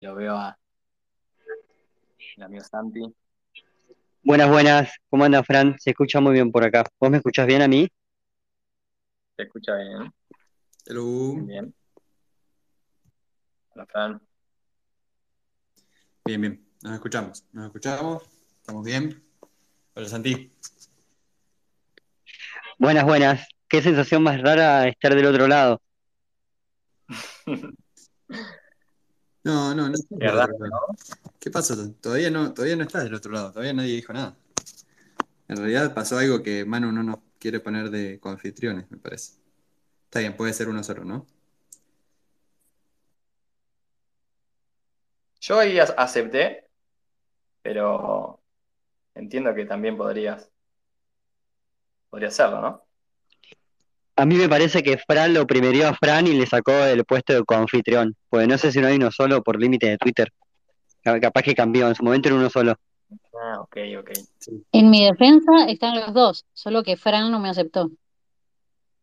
Lo veo a el amigo Santi. Buenas, buenas. ¿Cómo anda, Fran? Se escucha muy bien por acá. ¿Vos me escuchás bien a mí? Se escucha bien. Hello. Bien, bien. Hola, Fran. Bien, bien. Nos escuchamos. Nos escuchamos. ¿Estamos bien? Hola, Santi. Buenas, buenas. Qué sensación más rara estar del otro lado. No, no, no. ¿Verdad. ¿Qué pasó? Todavía no, todavía no estás del otro lado. Todavía nadie dijo nada. En realidad pasó algo que Manu no nos quiere poner de coanfitriones, me parece. Está bien, puede ser uno solo, ¿no? Yo ahí ac- acepté, pero entiendo que también podrías, podría hacerlo, ¿no? A mí me parece que Fran lo primerió a Fran y le sacó el puesto de coanfitrión. Pues no sé si no hay uno solo por límite de Twitter. Ca- Capaz que cambió, en su momento era uno solo. Ah, ok, ok. En mi defensa están los dos, solo que Fran no me aceptó.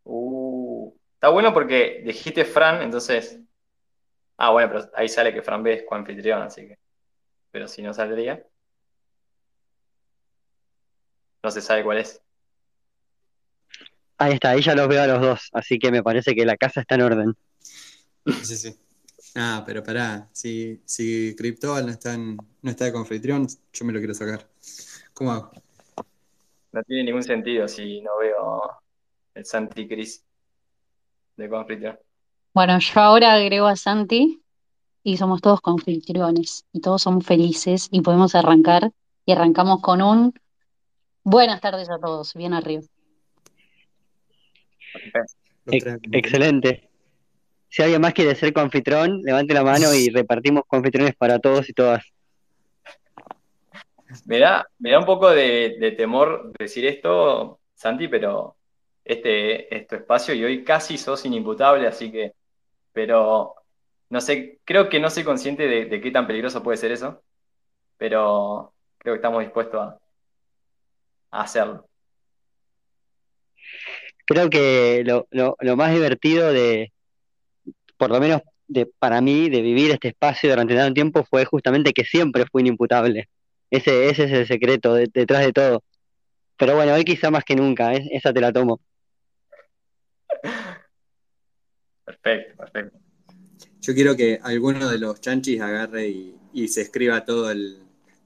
Uh, está bueno porque dijiste Fran, entonces. Ah, bueno, pero ahí sale que Fran B es coanfitrión, así que. Pero si no saldría, no se sabe cuál es. Ahí está, ahí ya los veo a los dos. Así que me parece que la casa está en orden. Sí, sí. Ah, pero pará. Si, si Cryptoval no está, en- no está de confitrión, yo me lo quiero sacar. ¿Cómo hago? No tiene ningún sentido si no veo el Santi Cris de coanfitrión. Bueno, yo ahora agrego a Santi y somos todos confitriones y todos somos felices y podemos arrancar y arrancamos con un buenas tardes a todos, bien arriba. Ex- excelente. Si alguien más quiere ser confitrón, levante la mano y repartimos confitrones para todos y todas. Me da, me da un poco de, de temor decir esto, Santi, pero este es tu espacio y hoy casi sos inimputable, así que, pero no sé, creo que no soy consciente de, de qué tan peligroso puede ser eso, pero creo que estamos dispuestos a, a hacerlo. Creo que lo, lo, lo más divertido de, por lo menos de, para mí, de vivir este espacio durante tanto tiempo fue justamente que siempre fui inimputable. Ese, ese es el secreto de- detrás de todo. Pero bueno, hoy quizá más que nunca, ¿eh? esa te la tomo. Perfecto, perfecto. Yo quiero que alguno de los chanchis agarre y, y se escriba todo el,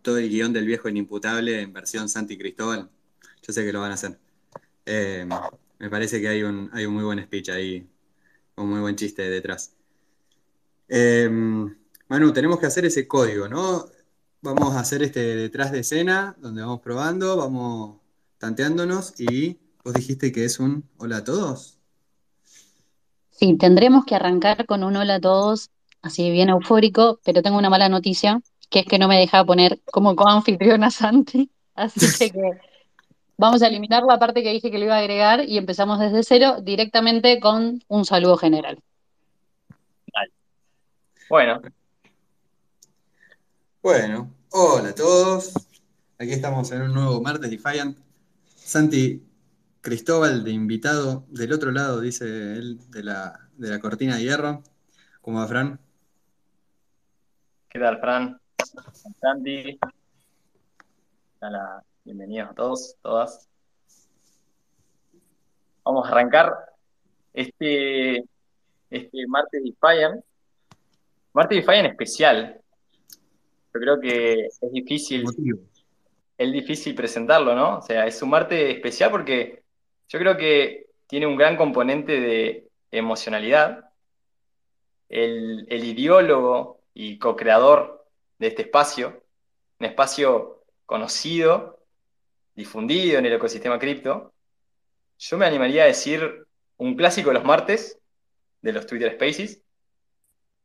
todo el guion del viejo inimputable en versión Santi Cristóbal. Yo sé que lo van a hacer. Eh, me parece que hay un, hay un muy buen speech ahí, un muy buen chiste detrás. Eh, Manu, tenemos que hacer ese código, ¿no? Vamos a hacer este detrás de escena, donde vamos probando, vamos tanteándonos y vos dijiste que es un hola a todos. Sí, tendremos que arrancar con un hola a todos, así bien eufórico, pero tengo una mala noticia, que es que no me deja poner como coanfitrión a Santi, así que vamos a eliminar la parte que dije que le iba a agregar y empezamos desde cero directamente con un saludo general. Bueno, Bueno, hola a todos. Aquí estamos en un nuevo Martes Defiant. Santi Cristóbal de invitado del otro lado, dice él, de la, de la cortina de hierro. ¿Cómo va, Fran? ¿qué tal, Fran? Santi. Hola, bienvenidos a todos, todas. Vamos a arrancar este, este martes Defiant. Martes Defiant especial. Yo creo que es difícil, es difícil presentarlo, ¿no? O sea, es un martes especial porque yo creo que tiene un gran componente de emocionalidad. El, el ideólogo y co-creador de este espacio, un espacio conocido, difundido en el ecosistema cripto, yo me animaría a decir un clásico de los martes, de los Twitter Spaces,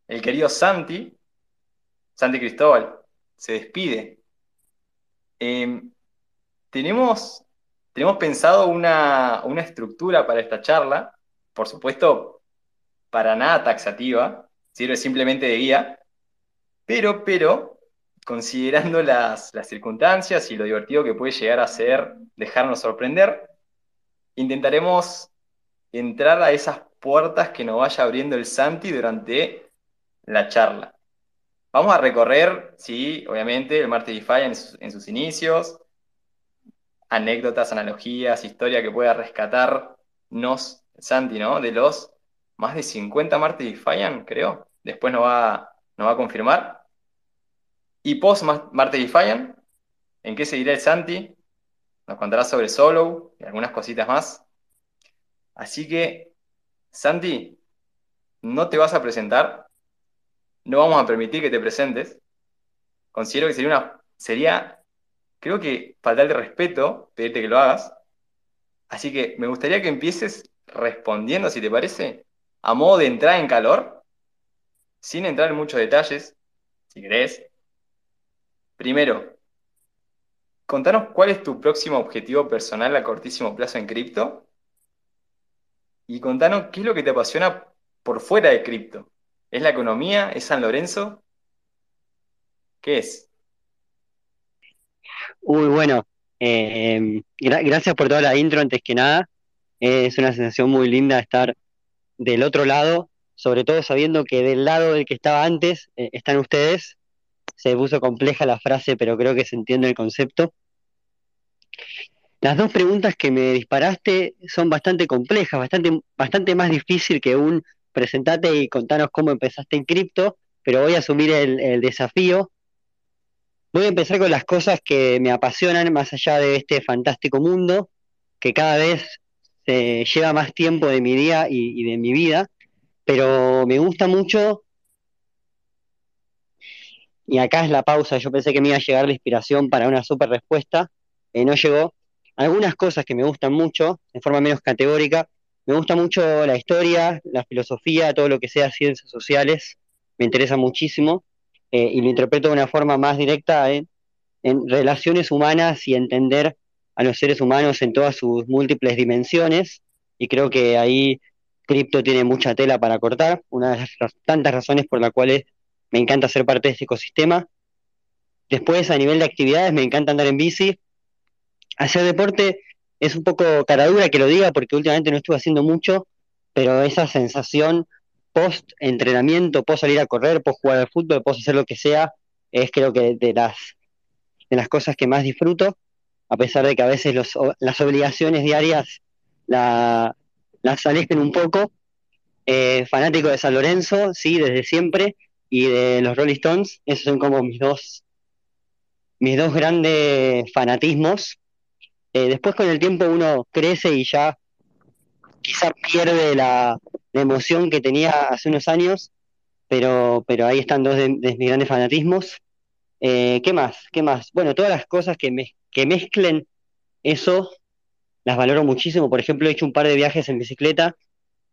el querido Santi, Santi Cristóbal, se despide. Eh, tenemos, tenemos pensado una, una estructura para esta charla, por supuesto, para nada taxativa, sirve simplemente de guía, pero, pero, considerando las, circunstancias y lo divertido que puede llegar a ser dejarnos sorprender, intentaremos entrar a esas puertas que nos vaya abriendo el Santi durante la charla. Vamos a recorrer, sí, obviamente, el martes DeFi en sus, en sus inicios, anécdotas, analogías, historia que pueda rescatarnos Santi, ¿no? De los más de 50 martes DeFi, creo. Después nos va, nos va a confirmar. Y post martes DeFi, ¿en qué seguirá el Santi? Nos contará sobre Solo y algunas cositas más. Así que, Santi, no te vas a presentar. No vamos a permitir que te presentes. Considero que sería una. Sería, creo que faltar de respeto pedirte que lo hagas. Así que me gustaría que empieces respondiendo, si te parece, a modo de entrar en calor, sin entrar en muchos detalles, si querés. Primero, Contanos cuál es tu próximo objetivo personal a cortísimo plazo en cripto y contanos qué es lo que te apasiona por fuera de cripto. ¿Es la economía? ¿Es San Lorenzo? ¿Qué es? Uy, bueno, eh, gracias por toda la intro antes que nada. es una sensación muy linda estar del otro lado, sobre todo sabiendo que del lado del que estaba antes eh, están ustedes se puso compleja la frase, pero creo que se entiende el concepto. Las dos preguntas que me disparaste son bastante complejas, bastante, bastante más difícil que un presentate y contanos cómo empezaste en cripto, pero voy a asumir el, desafío. Voy a empezar con las cosas que me apasionan más allá de este fantástico mundo, que cada vez se lleva más tiempo de mi día y de mi vida, pero me gusta mucho y acá es la pausa, yo pensé que me iba a llegar la inspiración para una super respuesta, eh, no llegó. Algunas cosas que me gustan mucho, de forma menos categórica, me gusta mucho la historia, la filosofía, todo lo que sea ciencias sociales, me interesa muchísimo eh, y lo interpreto de una forma más directa en, en relaciones humanas y entender a los seres humanos en todas sus múltiples dimensiones y creo que ahí cripto tiene mucha tela para cortar, una de las tantas razones por las cuales me encanta ser parte de este ecosistema. Después, a nivel de actividades, me encanta andar en bici. Hacer deporte es un poco caradura que lo diga porque últimamente no estuve haciendo mucho, pero esa sensación post entrenamiento, post salir a correr, post jugar al fútbol, post hacer lo que sea, es creo que de las, de las cosas que más disfruto, a pesar de que a veces los, las obligaciones diarias la, las alejen un poco. Eh, fanático de San Lorenzo, sí, desde siempre, y de los Rolling Stones, esos son como mis dos, mis dos grandes fanatismos. Eh, después con el tiempo uno crece y ya quizá pierde la, emoción que tenía hace unos años, pero, pero ahí están dos de, mis grandes fanatismos. Eh, ¿Qué más? ¿Qué más? Bueno, todas las cosas que, me, que mezclen eso, las valoro muchísimo. Por ejemplo, he hecho un par de viajes en bicicleta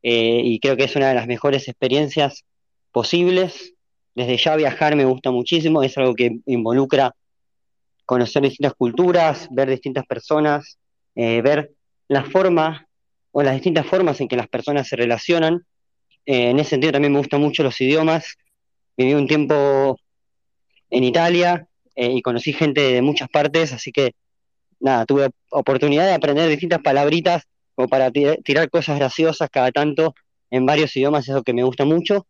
eh, y creo que es una de las mejores experiencias posibles desde ya viajar me gusta muchísimo, es algo que involucra conocer distintas culturas, ver distintas personas, eh, ver la forma o las distintas formas en que las personas se relacionan. Eh, en ese sentido también me gustan mucho los idiomas. Viví un tiempo en Italia eh, y conocí gente de muchas partes, así que nada, tuve oportunidad de aprender distintas palabritas como para tirar cosas graciosas cada tanto en varios idiomas, es lo que me gusta mucho.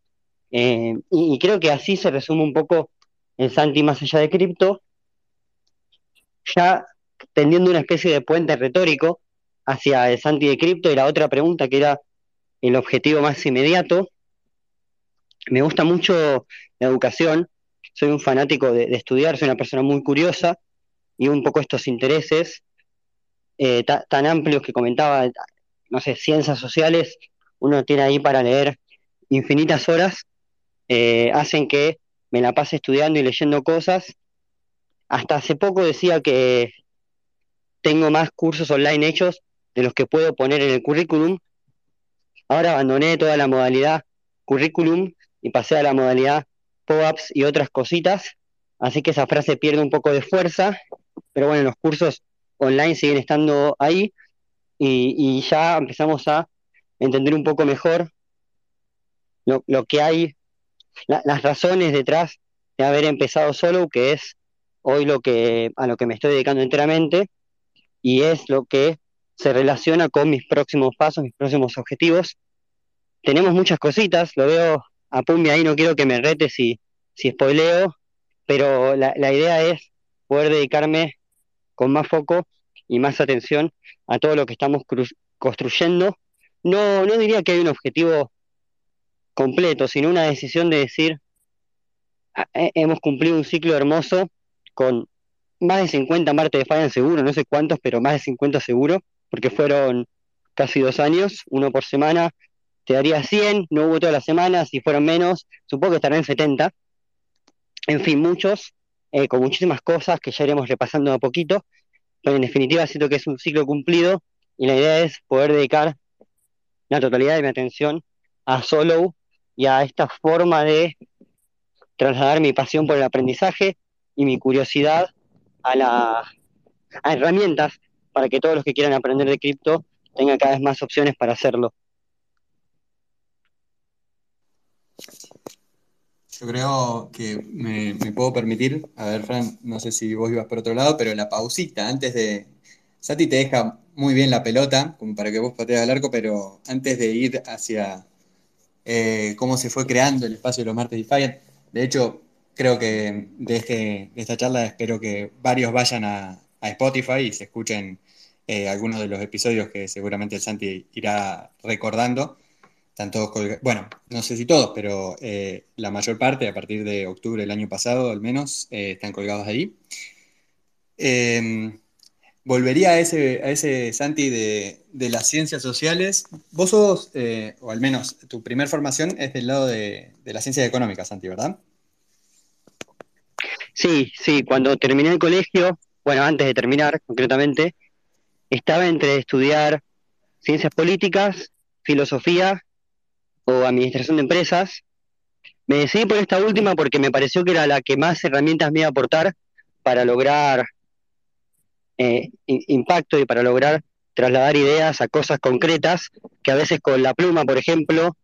Eh, y, creo que así se resume un poco el Santi más allá de cripto, ya tendiendo una especie de puente retórico hacia el Santi de cripto y la otra pregunta que era el objetivo más inmediato. Me gusta mucho la educación, soy un fanático de, estudiar, soy una persona muy curiosa y un poco estos intereses eh, tan amplios que comentaba, no sé, ciencias sociales, uno tiene ahí para leer infinitas horas eh, hacen que me la pase estudiando y leyendo cosas. Hasta hace poco decía que tengo más cursos online hechos de los que puedo poner en el currículum. Ahora abandoné toda la modalidad currículum y pasé a la modalidad POAPs y otras cositas. Así que esa frase pierde un poco de fuerza, pero bueno, los cursos online siguen estando ahí y, ya empezamos a entender un poco mejor lo que hay las razones detrás de haber empezado solo, que es hoy lo que a lo que me estoy dedicando enteramente y es lo que se relaciona con mis próximos pasos, mis próximos objetivos. Tenemos muchas cositas, lo veo a Pumbi ahí, no quiero que me rete si, si spoileo, pero la, la idea es poder dedicarme con más foco y más atención a todo lo que estamos construyendo. No, no diría que hay un objetivo completo, sino una decisión de decir, ah, hemos cumplido un ciclo hermoso con más de 50 martes de falla seguro, no sé cuántos, pero más de 50 seguro, porque fueron casi dos años, uno por semana, te daría 100, no hubo todas las semanas, si fueron menos, supongo que estarán en 70. En fin, muchos, eh, con muchísimas cosas que ya iremos repasando a poquito, pero en definitiva siento que es un ciclo cumplido y la idea es poder dedicar la totalidad de mi atención a Solo y a esta forma de trasladar mi pasión por el aprendizaje y mi curiosidad a, la, a herramientas para que todos los que quieran aprender de cripto tengan cada vez más opciones para hacerlo. Yo creo que me, puedo permitir, a ver, Fran, no sé si vos ibas por otro lado, pero la pausita antes de. Sati te deja muy bien la pelota, como para que vos patees al arco, pero antes de ir hacia eh, cómo se fue creando el espacio de los martes Fire, de hecho, creo que de, este, esta charla espero que varios vayan a, Spotify y se escuchen eh, algunos de los episodios que seguramente el Santi irá recordando. Están todos bueno, no sé si todos, pero eh, la mayor parte, a partir de octubre del año pasado al menos, están colgados ahí. Volvería a ese, a ese Santi de, las ciencias sociales. Vos sos, o al menos tu primer formación es del lado de, de las ciencias económicas, Santi, ¿verdad? Sí, sí, cuando terminé el colegio, bueno, antes de terminar concretamente, estaba entre estudiar ciencias políticas, filosofía o administración de empresas. Me decidí por esta última porque me pareció que era la que más herramientas me iba a aportar para lograr eh, impacto y para lograr trasladar ideas a cosas concretas que a veces con la pluma, por ejemplo,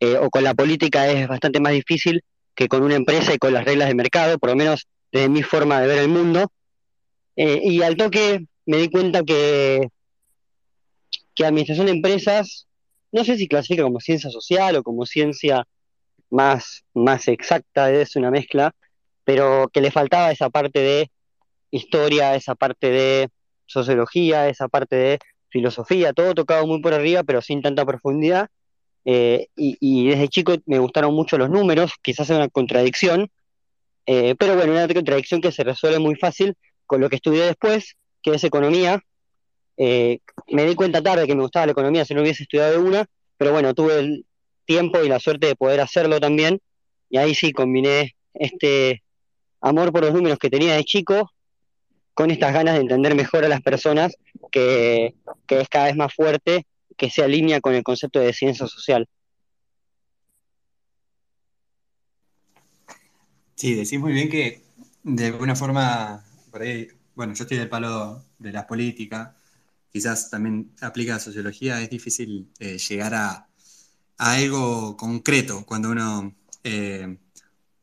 eh, o con la política es bastante más difícil que con una empresa y con las reglas de mercado, por lo menos desde mi forma de ver el mundo. Eh, y al toque me di cuenta que, que administración de empresas, no sé si clasifica como ciencia social o como ciencia más, más exacta, es una mezcla, pero que le faltaba esa parte de historia, esa parte de sociología, esa parte de filosofía, todo tocado muy por arriba, pero sin tanta profundidad. Eh, y, desde chico me gustaron mucho los números, quizás es una contradicción, eh, pero bueno, una contradicción que se resuelve muy fácil con lo que estudié después, que es economía. Eh, me di cuenta tarde que me gustaba la economía si no hubiese estudiado una, pero bueno, tuve el tiempo y la suerte de poder hacerlo también. Y ahí sí combiné este amor por los números que tenía de chico con estas ganas de entender mejor a las personas, que, es cada vez más fuerte, que se alinea con el concepto de ciencia social. Sí, decís muy bien que de alguna forma, por ahí, bueno, yo estoy del palo de la política, quizás también aplica a sociología, es difícil eh, llegar a, algo concreto cuando uno eh,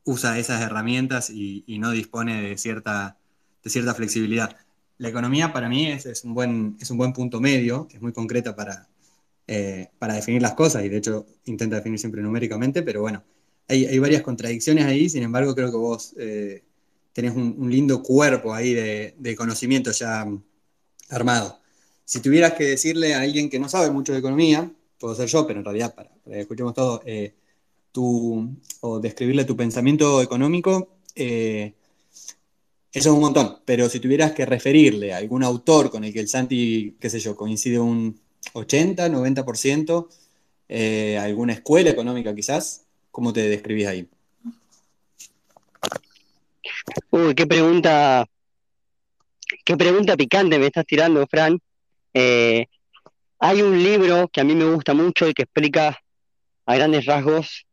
usa esas herramientas y, no dispone de cierta, de cierta flexibilidad. La economía para mí es, un, buen, es un buen punto medio, es muy concreta para, eh, para definir las cosas y de hecho intenta definir siempre numéricamente, pero bueno, hay, varias contradicciones ahí, sin embargo creo que vos eh, tenés un, lindo cuerpo ahí de, conocimiento ya armado. Si tuvieras que decirle a alguien que no sabe mucho de economía, puedo ser yo, pero en realidad para, que escuchemos todo, eh, o describirle tu pensamiento económico, eh, eso es un montón, pero si tuvieras que referirle a algún autor con el que el Santi, qué sé yo, coincide un 80, 90%, alguna escuela económica quizás, ¿Cómo te describís ahí? Uy, qué pregunta, qué pregunta picante me estás tirando, Fran. Eh, hay un libro que a mí me gusta mucho y que explica a grandes rasgos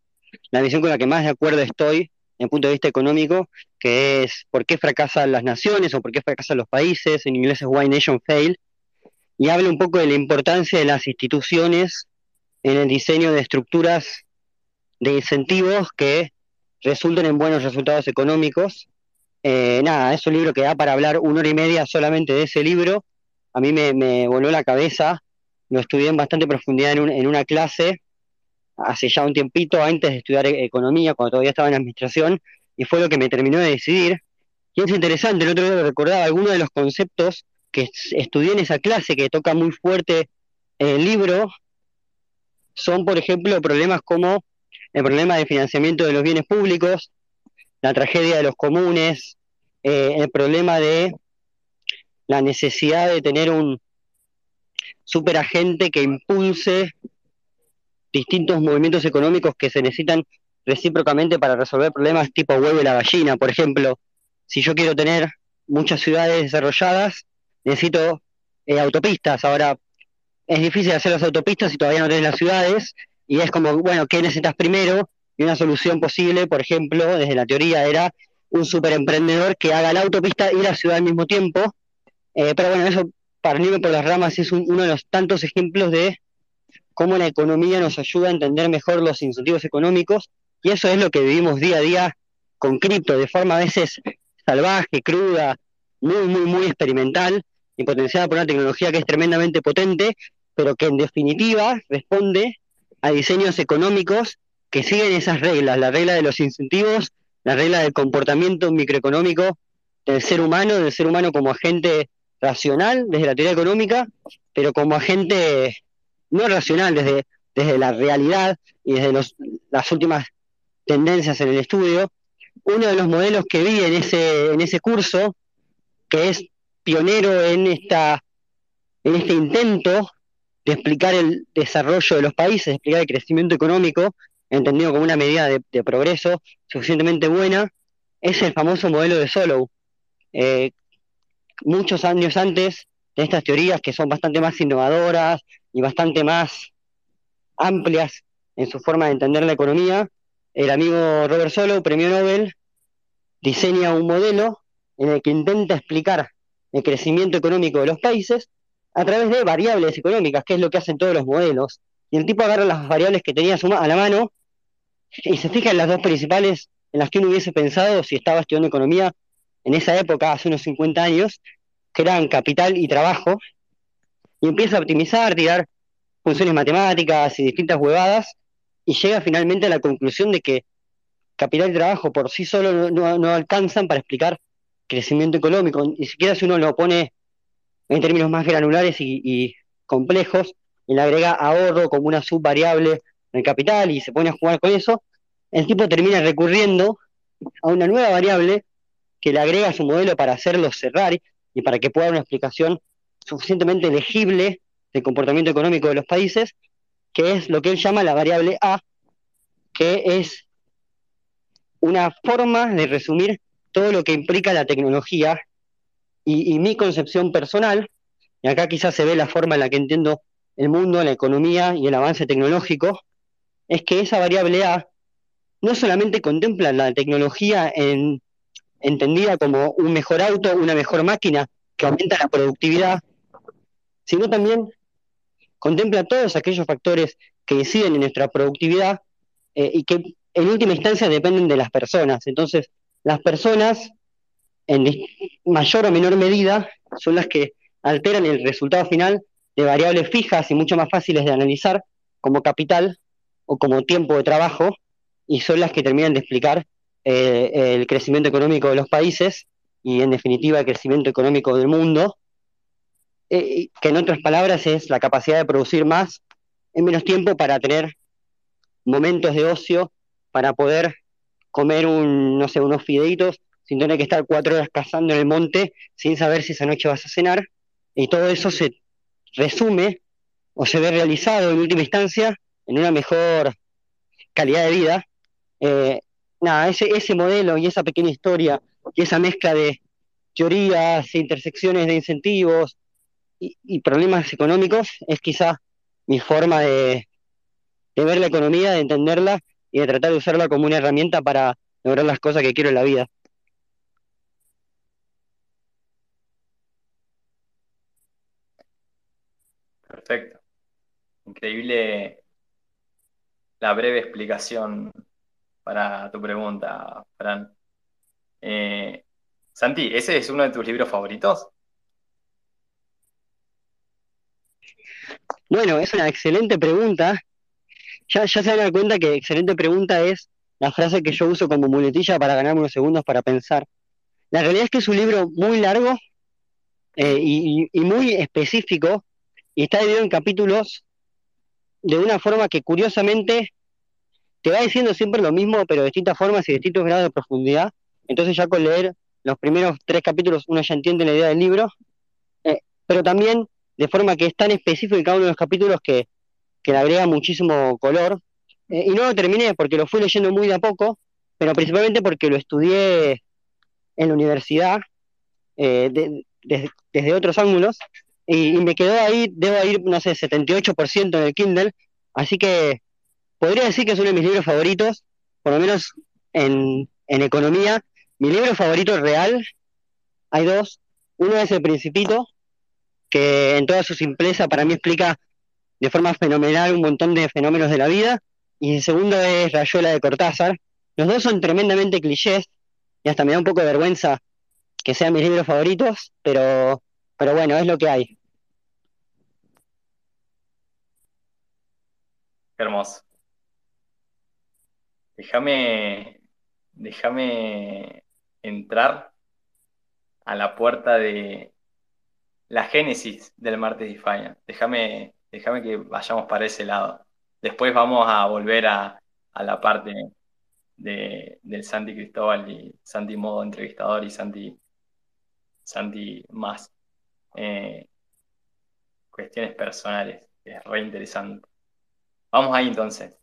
la visión con la que más de acuerdo estoy en punto de vista económico, que es por qué fracasan las naciones o por qué fracasan los países, en inglés es Why Nation Fail, y habla un poco de la importancia de las instituciones en el diseño de estructuras de incentivos que resulten en buenos resultados económicos. Eh, nada, es un libro que da para hablar una hora y media solamente de ese libro. A mí me, voló la cabeza, lo estudié en bastante profundidad en, en una clase hace ya un tiempito antes de estudiar e-, economía, cuando todavía estaba en administración, y fue lo que me terminó de decidir. Y es interesante, el otro día recordaba algunos de los conceptos que estudié en esa clase que toca muy fuerte el libro, son, por ejemplo, problemas como el problema de financiamiento de los bienes públicos, la tragedia de los comunes, eh, el problema de la necesidad de tener un superagente que impulse distintos movimientos económicos que se necesitan recíprocamente para resolver problemas tipo huevo y la gallina. Por ejemplo, si yo quiero tener muchas ciudades desarrolladas, necesito eh, autopistas. Ahora, es difícil hacer las autopistas si todavía no tienes las ciudades, y es como, bueno, ¿qué necesitas primero? Y una solución posible, por ejemplo, desde la teoría, era un superemprendedor que haga la autopista y la ciudad al mismo tiempo. Eh, pero bueno, eso para irme por las ramas es uno de los tantos ejemplos de cómo la economía nos ayuda a entender mejor los incentivos económicos y eso es lo que vivimos día a día con cripto, de forma a veces salvaje, cruda, muy, muy, muy experimental y potenciada por una tecnología que es tremendamente potente, pero que en definitiva responde a diseños económicos que siguen esas reglas, la regla de los incentivos, la regla del comportamiento microeconómico del ser humano, del ser humano como agente racional desde la teoría económica, pero como agente no racional desde, desde la realidad y desde los, las últimas tendencias en el estudio. Uno de los modelos que vi en ese, en ese curso, que es pionero en, esta, en este intento de explicar el desarrollo de los países, de explicar el crecimiento económico, entendido como una medida de, progreso suficientemente buena, es el famoso modelo de Solow. Eh, muchos años antes de estas teorías que son bastante más innovadoras y bastante más amplias en su forma de entender la economía, el amigo Robert Solow, premio Nobel, diseña un modelo en el que intenta explicar el crecimiento económico de los países a través de variables económicas, que es lo que hacen todos los modelos. Y el tipo agarra las variables que tenía a la mano y se fija en las dos principales en las que uno hubiese pensado si estaba estudiando economía en esa época, hace unos 50 años, que eran capital y trabajo, y empieza a optimizar, tirar funciones matemáticas y distintas huevadas, y llega finalmente a la conclusión de que capital y trabajo por sí solo no, alcanzan para explicar crecimiento económico, ni siquiera si uno lo pone en términos más granulares y, complejos, y le agrega ahorro como una subvariable en el capital y se pone a jugar con eso, el tipo termina recurriendo a una nueva variable que le agrega a su modelo para hacerlo cerrar y para que pueda dar una explicación suficientemente legible del comportamiento económico de los países, que es lo que él llama la variable A, que es una forma de resumir todo lo que implica la tecnología y, mi concepción personal, y acá quizás se ve la forma en la que entiendo el mundo, la economía y el avance tecnológico, es que esa variable A no solamente contempla la tecnología en entendida como un mejor auto, una mejor máquina que aumenta la productividad, sino también contempla todos aquellos factores que inciden en nuestra productividad eh, y que en última instancia dependen de las personas. Entonces, las personas, en mayor o menor medida, son las que alteran el resultado final de variables fijas y mucho más fáciles de analizar, como capital o como tiempo de trabajo, y son las que terminan de explicar eh, el crecimiento económico de los países y en definitiva el crecimiento económico del mundo, eh, que en otras palabras es la capacidad de producir más en menos tiempo para tener momentos de ocio, para poder comer un, no sé, unos fideitos sin tener que estar cuatro horas cazando en el monte sin saber si esa noche vas a cenar, y todo eso se resume o se ve realizado en última instancia en una mejor calidad de vida, eh, nada, ese, ese modelo y esa pequeña historia y esa mezcla de teorías, intersecciones de incentivos y, problemas económicos es quizá mi forma de, ver la economía, de entenderla y de tratar de usarla como una herramienta para lograr las cosas que quiero en la vida. Perfecto. Increíble la breve explicación para tu pregunta, Fran. Eh, Santi, ¿ese es uno de tus libros favoritos? Bueno, es una excelente pregunta. Ya, ya se dan cuenta que excelente pregunta es la frase que yo uso como muletilla para ganarme unos segundos para pensar. La realidad es que es un libro muy largo eh, y, y muy específico y está dividido en capítulos de una forma que curiosamente te va diciendo siempre lo mismo, pero de distintas formas y distintos grados de profundidad. Entonces ya con leer los primeros tres capítulos uno ya entiende la idea del libro, eh, pero también de forma que es tan específico en cada uno de los capítulos que, le agrega muchísimo color. Eh, y no lo terminé porque lo fui leyendo muy de a poco, pero principalmente porque lo estudié en la universidad eh, desde otros ángulos y, me quedó ahí, debo ir, no sé, 78% en el Kindle, así que podría decir que es uno de mis libros favoritos, por lo menos en, en economía. Mi libro favorito real, hay dos. Uno es El Principito, que en toda su simpleza para mí explica de forma fenomenal un montón de fenómenos de la vida. Y el segundo es Rayuela de Cortázar. Los dos son tremendamente clichés y hasta me da un poco de vergüenza que sean mis libros favoritos, pero, pero bueno, es lo que hay. hermoso. Déjame, déjame entrar a la puerta de la génesis del martes Defiant. Déjame, déjame que vayamos para ese lado. Después vamos a volver a, la parte de, del Santi Cristóbal y Santi modo entrevistador y Santi, Santi más eh, cuestiones personales. Es re interesante. Vamos ahí entonces.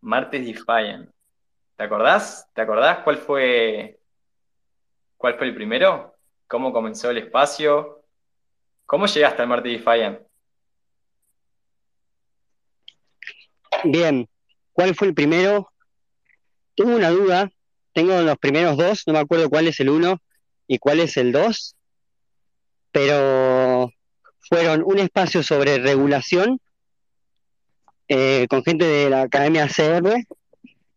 Martes Defiant. ¿Te acordás? ¿Te acordás cuál fue cuál fue el primero? ¿Cómo comenzó el espacio? ¿Cómo llegaste al Martes Defiant? Bien, ¿cuál fue el primero? Tengo una duda. Tengo los primeros dos, no me acuerdo cuál es el uno y cuál es el dos, pero fueron un espacio sobre regulación eh, con gente de la Academia CR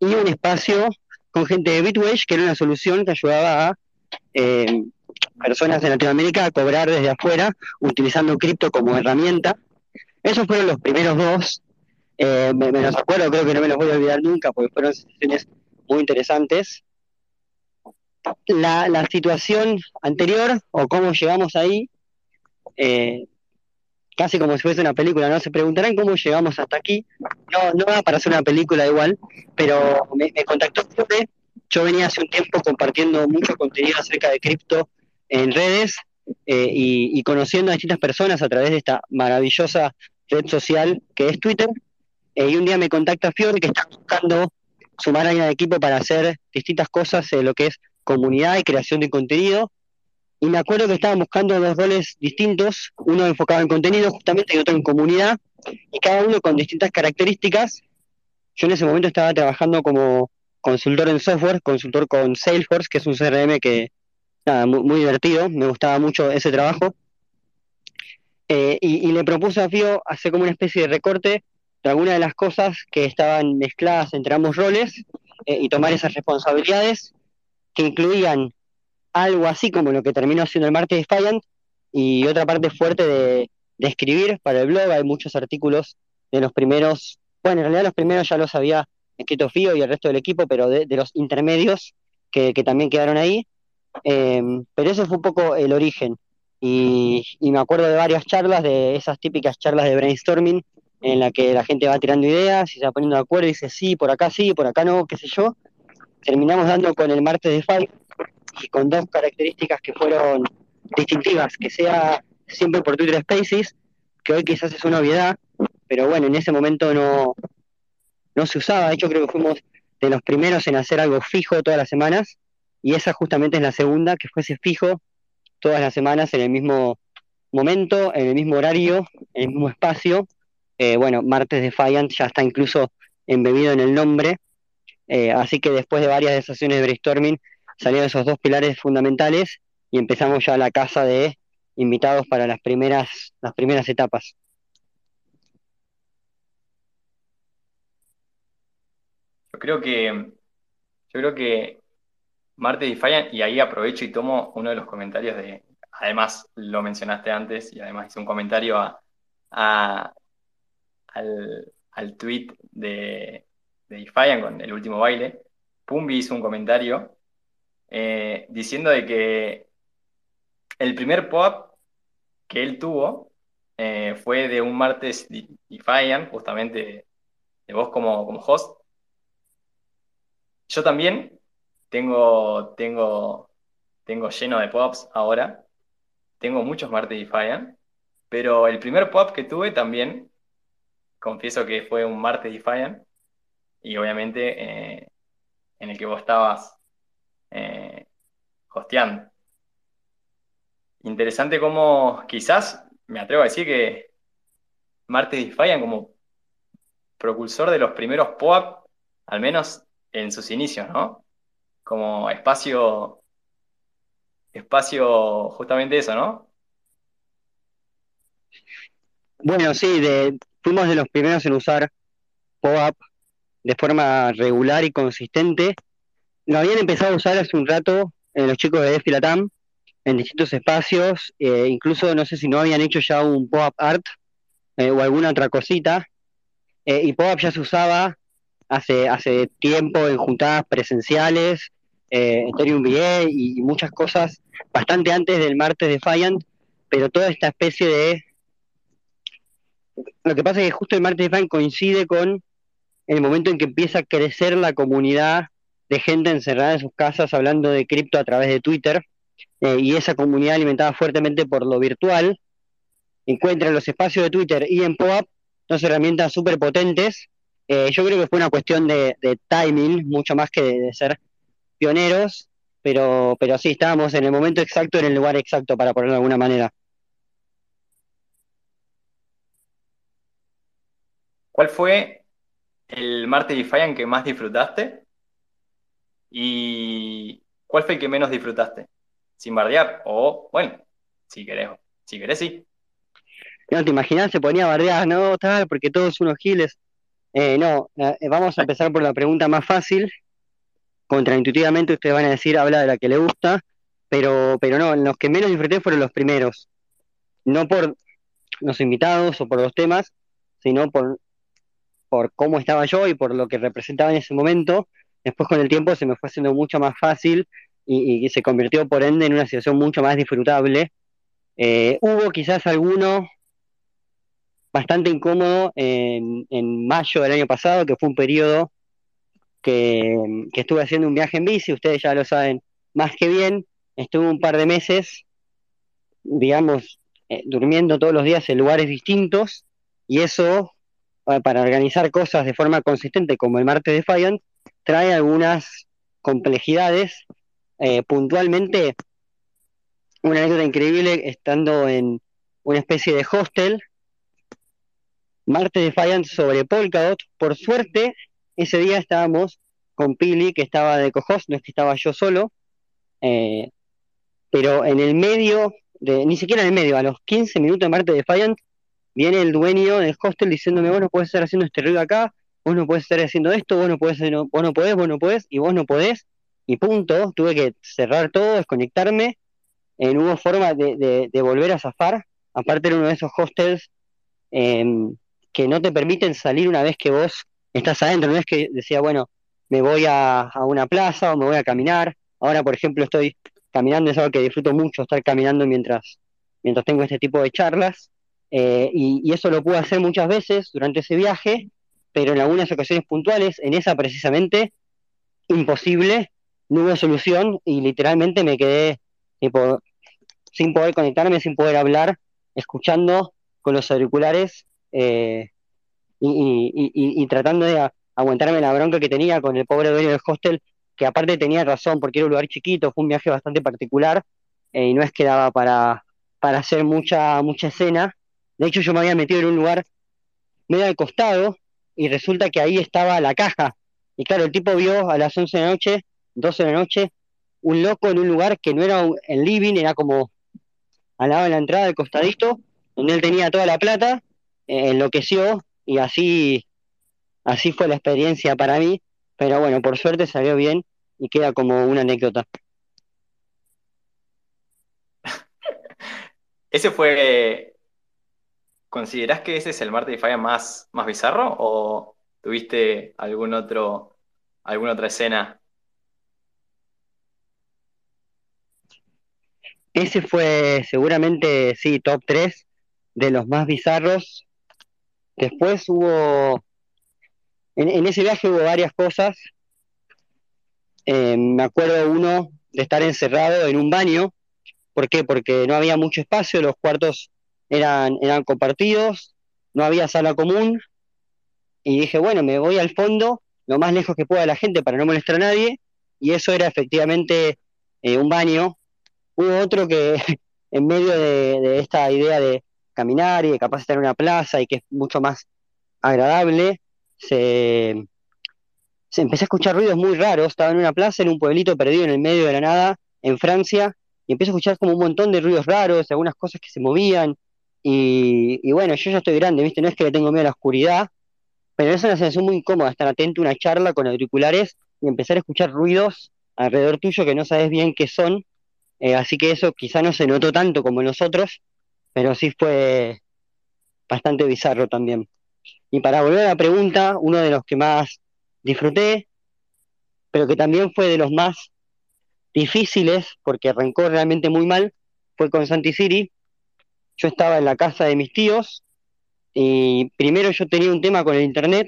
y un espacio con gente de Bitwage, que era una solución que ayudaba a eh, personas de Latinoamérica a cobrar desde afuera utilizando cripto como herramienta. Esos fueron los primeros dos. Eh, me, los acuerdo, creo que no me los voy a olvidar nunca porque fueron sesiones muy interesantes. La, la situación anterior o cómo llegamos ahí eh, casi como si fuese una película, ¿no? Se preguntarán cómo llegamos hasta aquí. No, no va para hacer una película igual, pero me, contactó Felipe. Yo venía hace un tiempo compartiendo mucho contenido acerca de cripto en redes eh, y, conociendo a distintas personas a través de esta maravillosa red social que es Twitter. Eh, y un día me contacta Fiore que está buscando sumar a de equipo para hacer distintas cosas en lo que es comunidad y creación de contenido y me acuerdo que estaban buscando dos roles distintos, uno enfocado en contenido justamente y otro en comunidad, y cada uno con distintas características. Yo en ese momento estaba trabajando como consultor en software, consultor con Salesforce, que es un CRM que, nada, muy, divertido, me gustaba mucho ese trabajo. Eh, y, le propuse a Fio hacer como una especie de recorte de algunas de las cosas que estaban mezcladas entre ambos roles eh, y tomar esas responsabilidades que incluían algo así como lo que terminó siendo el martes Defiant y otra parte fuerte de, escribir para el blog. Hay muchos artículos de los primeros, bueno, en realidad los primeros ya los había escrito Fío y el resto del equipo, pero de, los intermedios que, también quedaron ahí. Em, pero eso fue un poco el origen. Y, y, me acuerdo de varias charlas, de esas típicas charlas de brainstorming, en la que la gente va tirando ideas y se va poniendo de acuerdo y dice sí, por acá sí, por acá no, qué sé yo. Terminamos dando con el martes de Five, y con dos características que fueron distintivas, que sea siempre por Twitter Spaces, que hoy quizás es una obviedad, pero bueno, en ese momento no, no se usaba, de hecho creo que fuimos de los primeros en hacer algo fijo todas las semanas, y esa justamente es la segunda, que fuese fijo todas las semanas en el mismo momento, en el mismo horario, en el mismo espacio. Eh, bueno, Martes de Defiant ya está incluso embebido en el nombre, eh, así que después de varias sesiones de brainstorming salieron esos dos pilares fundamentales y empezamos ya la casa de invitados para las primeras, las primeras etapas. Yo creo que, yo creo que Marte Defiant, y ahí aprovecho y tomo uno de los comentarios de, además lo mencionaste antes, y además hice un comentario a, al, al tweet de, de Defiant con el último baile, Pumbi hizo un comentario eh, diciendo de que el primer pop que él tuvo eh, fue de un martes Defiant, justamente de vos como, como host. Yo también tengo, tengo, tengo lleno de pops ahora. Tengo muchos martes Defiant. Pero el primer pop que tuve también, confieso que fue un martes Defiant. Y obviamente eh, en el que vos estabas eh, hosteando. Interesante cómo quizás, me atrevo a decir que Martes Defiant como propulsor de los primeros pop, al menos en sus inicios, ¿no? Como espacio, espacio justamente eso, ¿no? Bueno, sí, de, fuimos de los primeros en usar POAP de forma regular y consistente. Lo habían empezado a usar hace un rato eh, los chicos de Defilatam en distintos espacios, eh, incluso no sé si no habían hecho ya un POAP art eh, o alguna otra cosita. y POAP ya se usaba hace, hace tiempo en juntadas presenciales, Ethereum VA y, muchas cosas bastante antes del martes de Defiant, pero toda esta especie de lo que pasa es que justo el martes de Fan coincide con el momento en que empieza a crecer la comunidad de gente encerrada en sus casas hablando de cripto a través de Twitter, eh, y esa comunidad alimentada fuertemente por lo virtual, encuentra en los espacios de Twitter y en POAP dos herramientas súper potentes. Eh, yo creo que fue una cuestión de, timing, mucho más que de, ser pioneros, pero, pero sí, estábamos en el momento exacto, en el lugar exacto, para ponerlo de alguna manera. ¿Cuál fue el martes Defiant que más disfrutaste? ¿Y cuál fue el que menos disfrutaste? Sin bardear, o bueno, si querés, si querés sí. No, te imaginas, se ponía a bardear, no, tal, porque todos unos giles. Eh, no, eh, vamos a empezar por la pregunta más fácil. Contraintuitivamente ustedes van a decir, habla de la que le gusta, pero, pero no, los que menos disfruté fueron los primeros. No por los invitados o por los temas, sino por por cómo estaba yo y por lo que representaba en ese momento, después con el tiempo se me fue haciendo mucho más fácil y, se convirtió por ende en una situación mucho más disfrutable. Eh, hubo quizás alguno bastante incómodo en, mayo del año pasado, que fue un periodo que, estuve haciendo un viaje en bici, ustedes ya lo saben más que bien, estuve un par de meses, digamos, eh, durmiendo todos los días en lugares distintos, y eso para organizar cosas de forma consistente como el martes Defiant, trae algunas complejidades. Eh, puntualmente, una anécdota increíble estando en una especie de hostel, martes Defiant sobre Polkadot. Por suerte, ese día estábamos con Pili, que estaba de cohost, no es que estaba yo solo, eh, pero en el medio, de, ni siquiera en el medio, a los 15 minutos de martes Defiant, viene el dueño del hostel diciéndome, vos no puedes estar haciendo este ruido acá, vos no puedes estar haciendo esto, vos no puedes, vos no podés, vos no podés, y vos no podés, y punto, tuve que cerrar todo, desconectarme, eh, no hubo forma de, volver a zafar, aparte era uno de esos hostels em, que no te permiten salir una vez que vos estás adentro, no es que decía, bueno, me voy a, a una plaza o me voy a caminar, ahora por ejemplo estoy caminando, es algo que disfruto mucho, estar caminando mientras, mientras tengo este tipo de charlas, eh, y, eso lo pude hacer muchas veces durante ese viaje, pero en algunas ocasiones puntuales, en esa precisamente, imposible, no hubo solución y literalmente me quedé sin poder conectarme, sin poder hablar, escuchando con los auriculares eh, y, tratando de aguantarme la bronca que tenía con el pobre dueño del hostel, que aparte tenía razón porque era un lugar chiquito, fue un viaje bastante particular eh, y no es que daba para, para hacer mucha, mucha escena. De hecho, yo me había metido en un lugar medio al costado y resulta que ahí estaba la caja. Y claro, el tipo vio a las 11 de la noche, 12 de la noche, un loco en un lugar que no era el living, era como al lado de la entrada del costadito, donde él tenía toda la plata, eh, enloqueció y así, así fue la experiencia para mí. Pero bueno, por suerte salió bien y queda como una anécdota. Ese fue ¿Considerás que ese es el Marte de más, más bizarro? ¿O tuviste algún otro, alguna otra escena. Ese fue seguramente, sí, top 3 de los más bizarros. Después hubo, en, ese viaje hubo varias cosas. Eh, me acuerdo uno de estar encerrado en un baño. ¿Por qué? Porque no había mucho espacio, los cuartos eran, compartidos, no había sala común. Y dije, bueno, me voy al fondo, lo más lejos que pueda de la gente para no molestar a nadie. Y eso era efectivamente eh, un baño. Hubo otro que en medio de, esta idea de caminar y capaz estar en una plaza y que es mucho más agradable, se, se empecé a escuchar ruidos muy raros. Estaba en una plaza, en un pueblito perdido en el medio de la nada, en Francia, y empecé a escuchar como un montón de ruidos raros, algunas cosas que se movían. Y, bueno, yo ya estoy grande, ¿viste? No es que le tengo miedo a la oscuridad, pero es una sensación muy incómoda estar atento a una charla con auriculares y empezar a escuchar ruidos alrededor tuyo que no sabes bien qué son. Eh, así que eso quizá no se notó tanto como nosotros, pero sí fue bastante bizarro también. Y para volver a la pregunta, uno de los que más disfruté, pero que también fue de los más difíciles, porque arrancó realmente muy mal, fue con Santi City. Yo estaba en la casa de mis tíos y primero yo tenía un tema con el internet,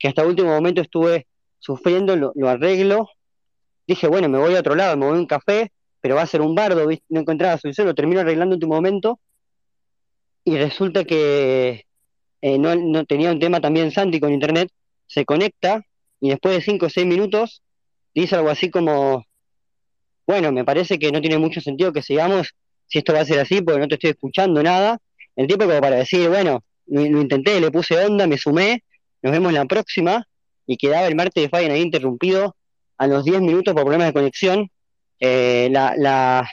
que hasta el último momento estuve sufriendo, lo, arreglo. Dije, bueno, me voy a otro lado, me voy a un café, pero va a ser un bardo, no encontraba solución, lo termino arreglando en último momento. Y resulta que eh, no, tenía un tema también Santi con internet, se conecta y después de 5 o 6 minutos dice algo así como, bueno, me parece que no tiene mucho sentido que sigamos si esto va a ser así porque no te estoy escuchando nada. El tiempo como para decir, bueno, lo, intenté, le puse onda, me sumé, nos vemos la próxima y quedaba el martes de Fallen ahí interrumpido a los 10 minutos por problemas de conexión. Eh, la, la,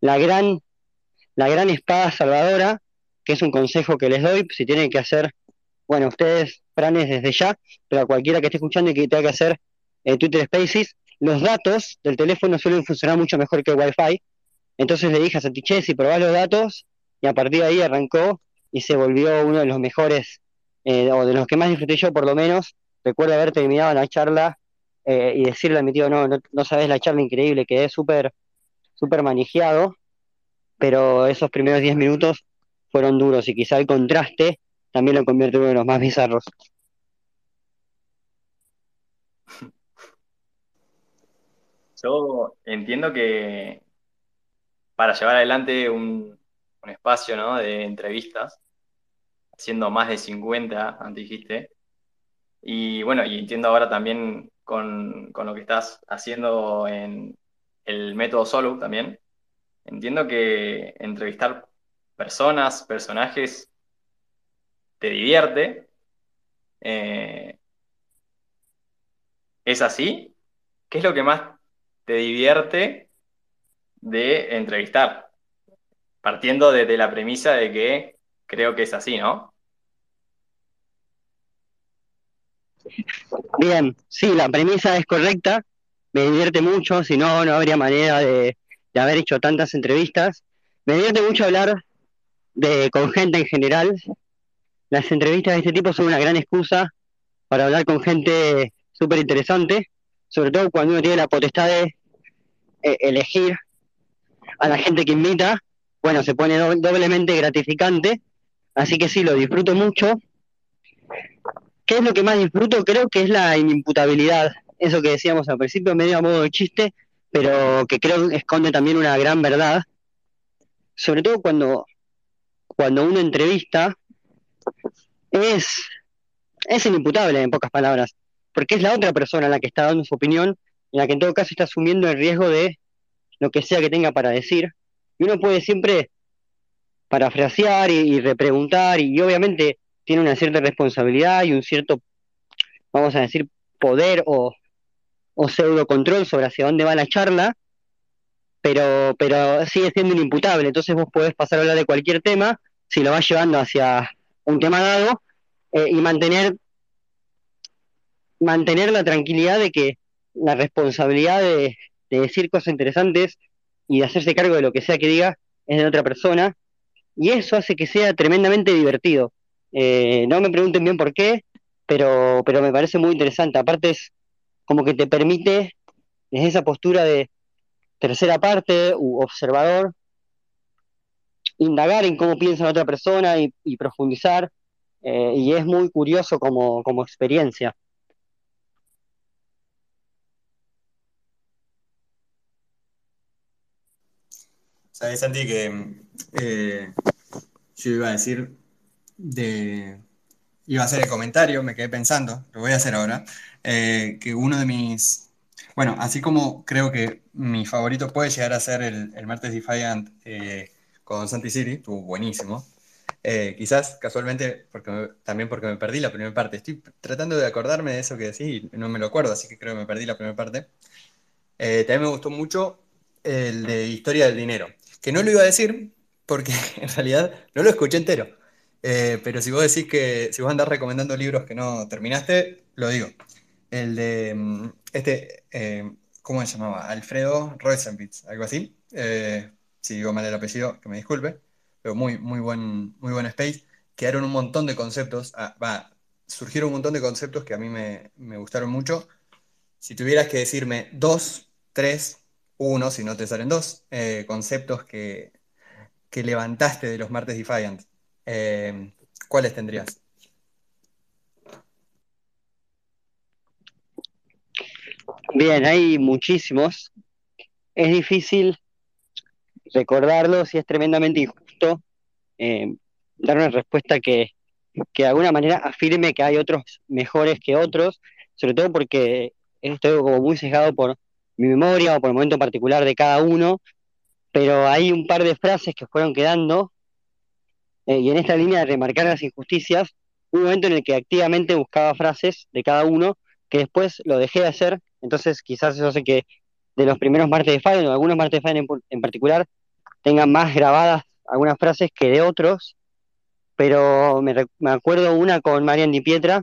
la, gran, la gran espada salvadora, que es un consejo que les doy, si tienen que hacer, bueno, ustedes planes desde ya, pero a cualquiera que esté escuchando y que tenga que hacer eh, Twitter Spaces, los datos del teléfono suelen funcionar mucho mejor que el Wi-Fi. Entonces le dije a Santiche, si probás los datos, y a partir de ahí arrancó y se volvió uno de los mejores, eh, o de los que más disfruté yo por lo menos. Recuerdo haber terminado la charla eh, y decirle a mi tío, no, no, sabes la charla increíble, que es súper súper manejado, pero esos primeros 10 minutos fueron duros y quizá el contraste también lo convierte en uno de los más bizarros. Yo entiendo que para llevar adelante un, espacio de entrevistas, haciendo más de 50, antes dijiste, y bueno, y entiendo ahora también con, con lo que estás haciendo en el método Solo también, entiendo que entrevistar personas, personajes, te divierte. Eh, ¿Es así? ¿Qué es lo que más te divierte de entrevistar? Partiendo desde la premisa de que creo que es así, ¿no? Bien, sí, la premisa es correcta. Me divierte mucho, si no, no habría manera de, de haber hecho tantas entrevistas. Me divierte mucho hablar de, con gente en general, las entrevistas de este tipo son una gran excusa para hablar con gente súper interesante, sobre todo cuando uno tiene la potestad de eh, elegir a la gente que invita, bueno, se pone doblemente gratificante, así que sí, lo disfruto mucho. ¿Qué es lo que más disfruto? Creo que es la inimputabilidad, eso que decíamos al principio, medio a modo de chiste, pero que creo esconde también una gran verdad, sobre todo cuando, cuando uno entrevista es, es inimputable, en pocas palabras, porque es la otra persona la que está dando su opinión, en la que en todo caso está asumiendo el riesgo de lo que sea que tenga para decir. Y uno puede siempre parafrasear y, y repreguntar, y, obviamente tiene una cierta responsabilidad y un cierto, vamos a decir, poder o, o pseudo control sobre hacia dónde va la charla, pero, pero sigue siendo inimputable. Entonces vos podés pasar a hablar de cualquier tema si lo vas llevando hacia un tema dado eh, y mantener, mantener la tranquilidad de que la responsabilidad de, decir cosas interesantes y de hacerse cargo de lo que sea que diga es de otra persona y eso hace que sea tremendamente divertido. Eh, no me pregunten bien por qué, pero, pero me parece muy interesante. Aparte es como que te permite, desde esa postura de tercera parte observador, indagar en cómo piensa la otra persona y, profundizar, eh, y es muy curioso como, como experiencia. Sabes, Santi, que eh, yo iba a decir de. Iba a hacer el comentario, me quedé pensando, lo voy a hacer ahora, eh, que uno de mis. Bueno, así como creo que mi favorito puede llegar a ser el, el Martes Defiant eh, con Santi City, estuvo buenísimo. quizás casualmente, porque también porque me perdí la primera parte. Estoy tratando de acordarme de eso que decís y no me lo acuerdo, así que creo que me perdí la primera parte. también me gustó mucho el de Historia del Dinero que no lo iba a decir porque en realidad no lo escuché entero. Eh, pero si vos decís que si vos andás recomendando libros que no terminaste, lo digo. El de mm, este, eh, ¿cómo se llamaba? Alfredo Rosenbitz, algo así. Eh, si digo mal el apellido, que me disculpe. Pero muy, muy buen, muy buen space. Quedaron un montón de conceptos. Ah, surgieron un montón de conceptos que a mí me, me gustaron mucho. Si tuvieras que decirme dos, tres uno, si no te salen dos, eh, conceptos que, levantaste de los martes Defiant. ¿Cuáles tendrías? Bien, hay muchísimos. Es difícil recordarlos y es tremendamente injusto eh, dar una respuesta que, que de alguna manera afirme que hay otros mejores que otros, sobre todo porque estoy como muy sesgado por mi memoria o por el momento particular de cada uno, pero hay un par de frases que fueron quedando, eh, y en esta línea de remarcar las injusticias, un momento en el que activamente buscaba frases de cada uno, que después lo dejé de hacer, entonces quizás eso hace que de los primeros martes de Fire, o algunos martes de Fire en, particular, tengan más grabadas algunas frases que de otros, pero me, acuerdo una con Marian Di Pietra,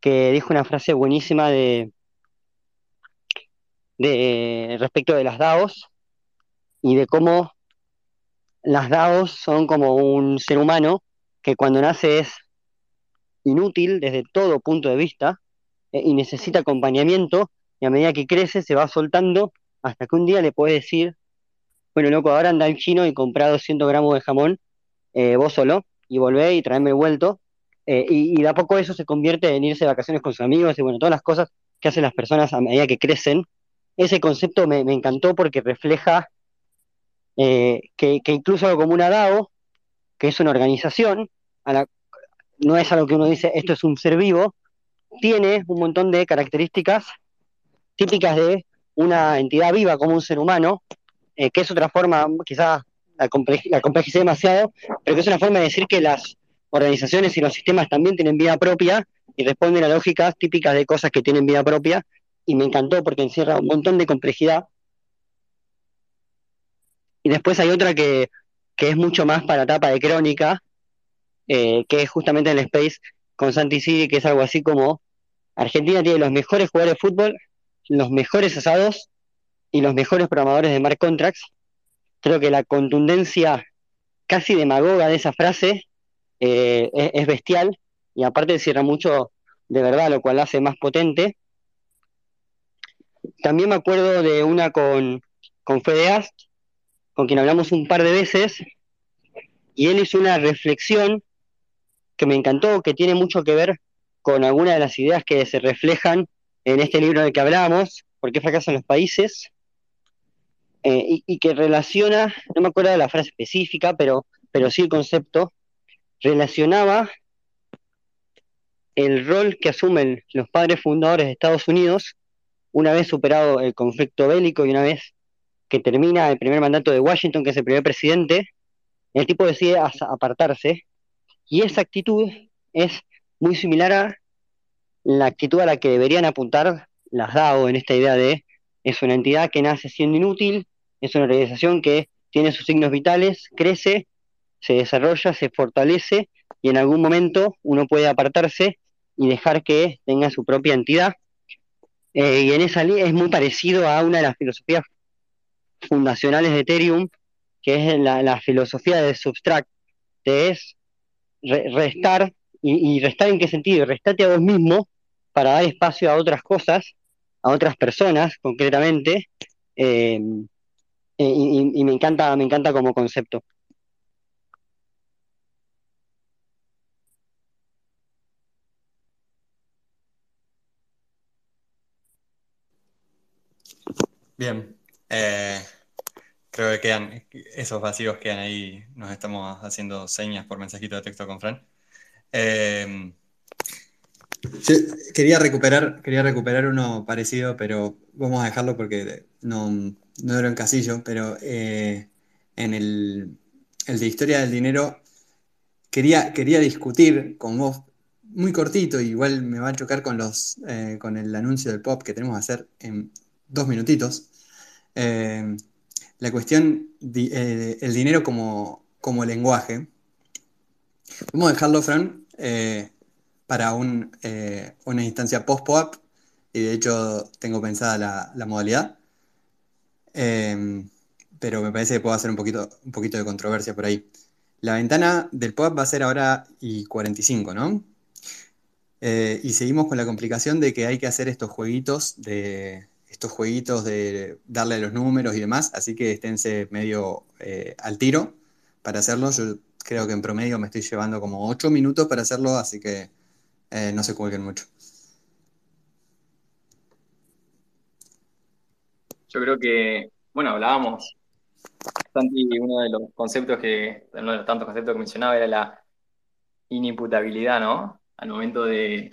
que dijo una frase buenísima de, de, respecto de las DAOs y de cómo las DAOs son como un ser humano que cuando nace es inútil desde todo punto de vista eh, y necesita acompañamiento y a medida que crece se va soltando hasta que un día le puede decir, bueno, loco, ahora anda al chino y compra 200 gramos de jamón eh, vos solo y volvé y traeme vuelto. Eh, y, y de a poco eso se convierte en irse de vacaciones con sus amigos y bueno, todas las cosas que hacen las personas a medida que crecen ese concepto me, encantó porque refleja eh, que, incluso algo como una DAO, que es una organización, no es algo que uno dice, esto es un ser vivo, tiene un montón de características típicas de una entidad viva como un ser humano, eh, que es otra forma, quizás la, la complejicé demasiado, pero que es una forma de decir que las organizaciones y los sistemas también tienen vida propia y responden a lógicas típicas de cosas que tienen vida propia y me encantó porque encierra un montón de complejidad. Y después hay otra que, es mucho más para etapa de crónica, eh, que es justamente en el Space con Santi City, que es algo así como Argentina tiene los mejores jugadores de fútbol, los mejores asados y los mejores programadores de smart contracts. Creo que la contundencia casi demagoga de esa frase eh, es, es, bestial y aparte cierra mucho de verdad, lo cual hace más potente. También me acuerdo de una con, con Fede Ast, con quien hablamos un par de veces, y él hizo una reflexión que me encantó, que tiene mucho que ver con algunas de las ideas que se reflejan en este libro del que hablamos, ¿Por qué fracasan los países? Eh, y, y, que relaciona, no me acuerdo de la frase específica, pero, pero sí el concepto, relacionaba el rol que asumen los padres fundadores de Estados Unidos una vez superado el conflicto bélico y una vez que termina el primer mandato de Washington, que es el primer presidente, el tipo decide apartarse y esa actitud es muy similar a la actitud a la que deberían apuntar las DAO en esta idea de es una entidad que nace siendo inútil, es una organización que tiene sus signos vitales, crece, se desarrolla, se fortalece y en algún momento uno puede apartarse y dejar que tenga su propia entidad. Eh, y en esa línea es muy parecido a una de las filosofías fundacionales de Ethereum, que es la, filosofía de Substract, que es restar y, y restar en qué sentido, restate a vos mismo para dar espacio a otras cosas, a otras personas concretamente, eh, y, me encanta, me encanta como concepto. Bien. Eh, creo que quedan, esos vacíos quedan ahí. Nos estamos haciendo señas por mensajito de texto con Fran. Eh, yo quería recuperar, quería recuperar uno parecido, pero vamos a dejarlo porque no, no era en casillo, pero eh, en el, el de historia del dinero quería, quería discutir con vos muy cortito, igual me va a chocar con los eh, con el anuncio del pop que tenemos que hacer en dos minutitos. Eh, la cuestión, di- el dinero como, como lenguaje. Vamos a dejarlo, Fran, para un, eh, una instancia post-POAP, y de hecho tengo pensada la, la modalidad. Eh, pero me parece que puedo hacer un poquito, un poquito de controversia por ahí. La ventana del POAP va a ser ahora y 45, ¿no? Eh, y seguimos con la complicación de que hay que hacer estos jueguitos de estos jueguitos de darle los números y demás, así que esténse medio eh, al tiro para hacerlo. Yo creo que en promedio me estoy llevando como 8 minutos para hacerlo, así que eh, no se cuelguen mucho. Yo creo que, bueno, hablábamos, Santi, uno de los conceptos que, uno de los tantos conceptos que mencionaba era la inimputabilidad, ¿no? Al momento de,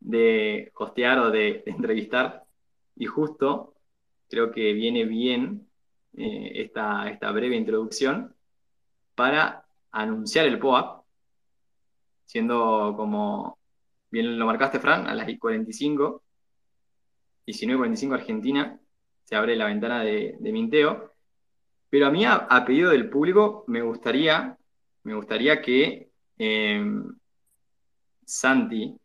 de hostear o de, entrevistar. Y justo creo que viene bien eh, esta, esta breve introducción para anunciar el POAP, siendo como, bien lo marcaste, Fran, a las 45, 19.45 Argentina, se abre la ventana de, minteo. Pero a mí, a, a pedido del público, me gustaría, me gustaría que eh, Santi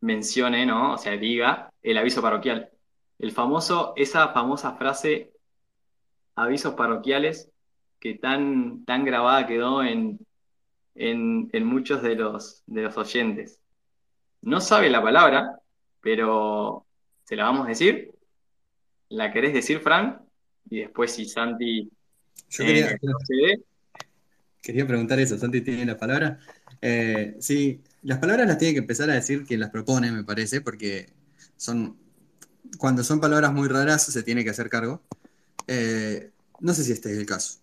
mencione, ¿no? O sea, diga el aviso parroquial. El famoso, esa famosa frase, avisos parroquiales, que tan, tan grabada quedó en, en, en muchos de los, de los oyentes. No sabe la palabra, pero se la vamos a decir. ¿La querés decir, Fran? Y después, si Santi Yo quería, eh, procede, quería preguntar eso, Santi tiene la palabra. Eh, sí, las palabras las tiene que empezar a decir quien las propone, me parece, porque son, cuando son palabras muy raras se tiene que hacer cargo. Eh, no sé si este es el caso.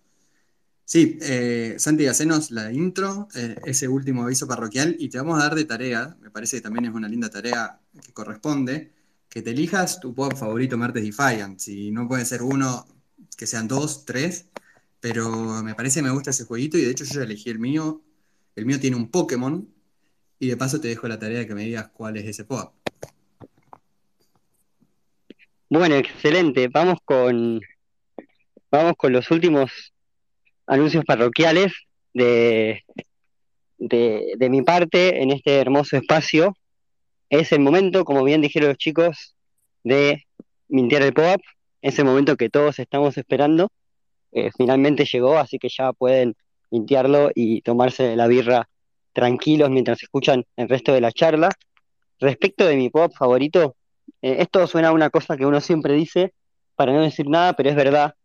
Sí, eh, Santi, hacenos la intro, eh, ese último aviso parroquial, y te vamos a dar de tarea, me parece que también es una linda tarea que corresponde, que te elijas tu pop favorito Martes Defiant. Si no puede ser uno, que sean dos, tres, pero me parece que me gusta ese jueguito, y de hecho yo ya elegí el mío. El mío tiene un Pokémon, y de paso te dejo la tarea de que me digas cuál es ese pop. Bueno, excelente. Vamos con, vamos con los últimos anuncios parroquiales de, de, de mi parte en este hermoso espacio. Es el momento, como bien dijeron los chicos, de mintear el POAP. Es el momento que todos estamos esperando. Eh, finalmente llegó, así que ya pueden mintearlo y tomarse la birra tranquilos mientras escuchan el resto de la charla. Respecto de mi POAP favorito, eh, esto suena a una cosa que uno siempre dice para no decir nada, pero es verdad.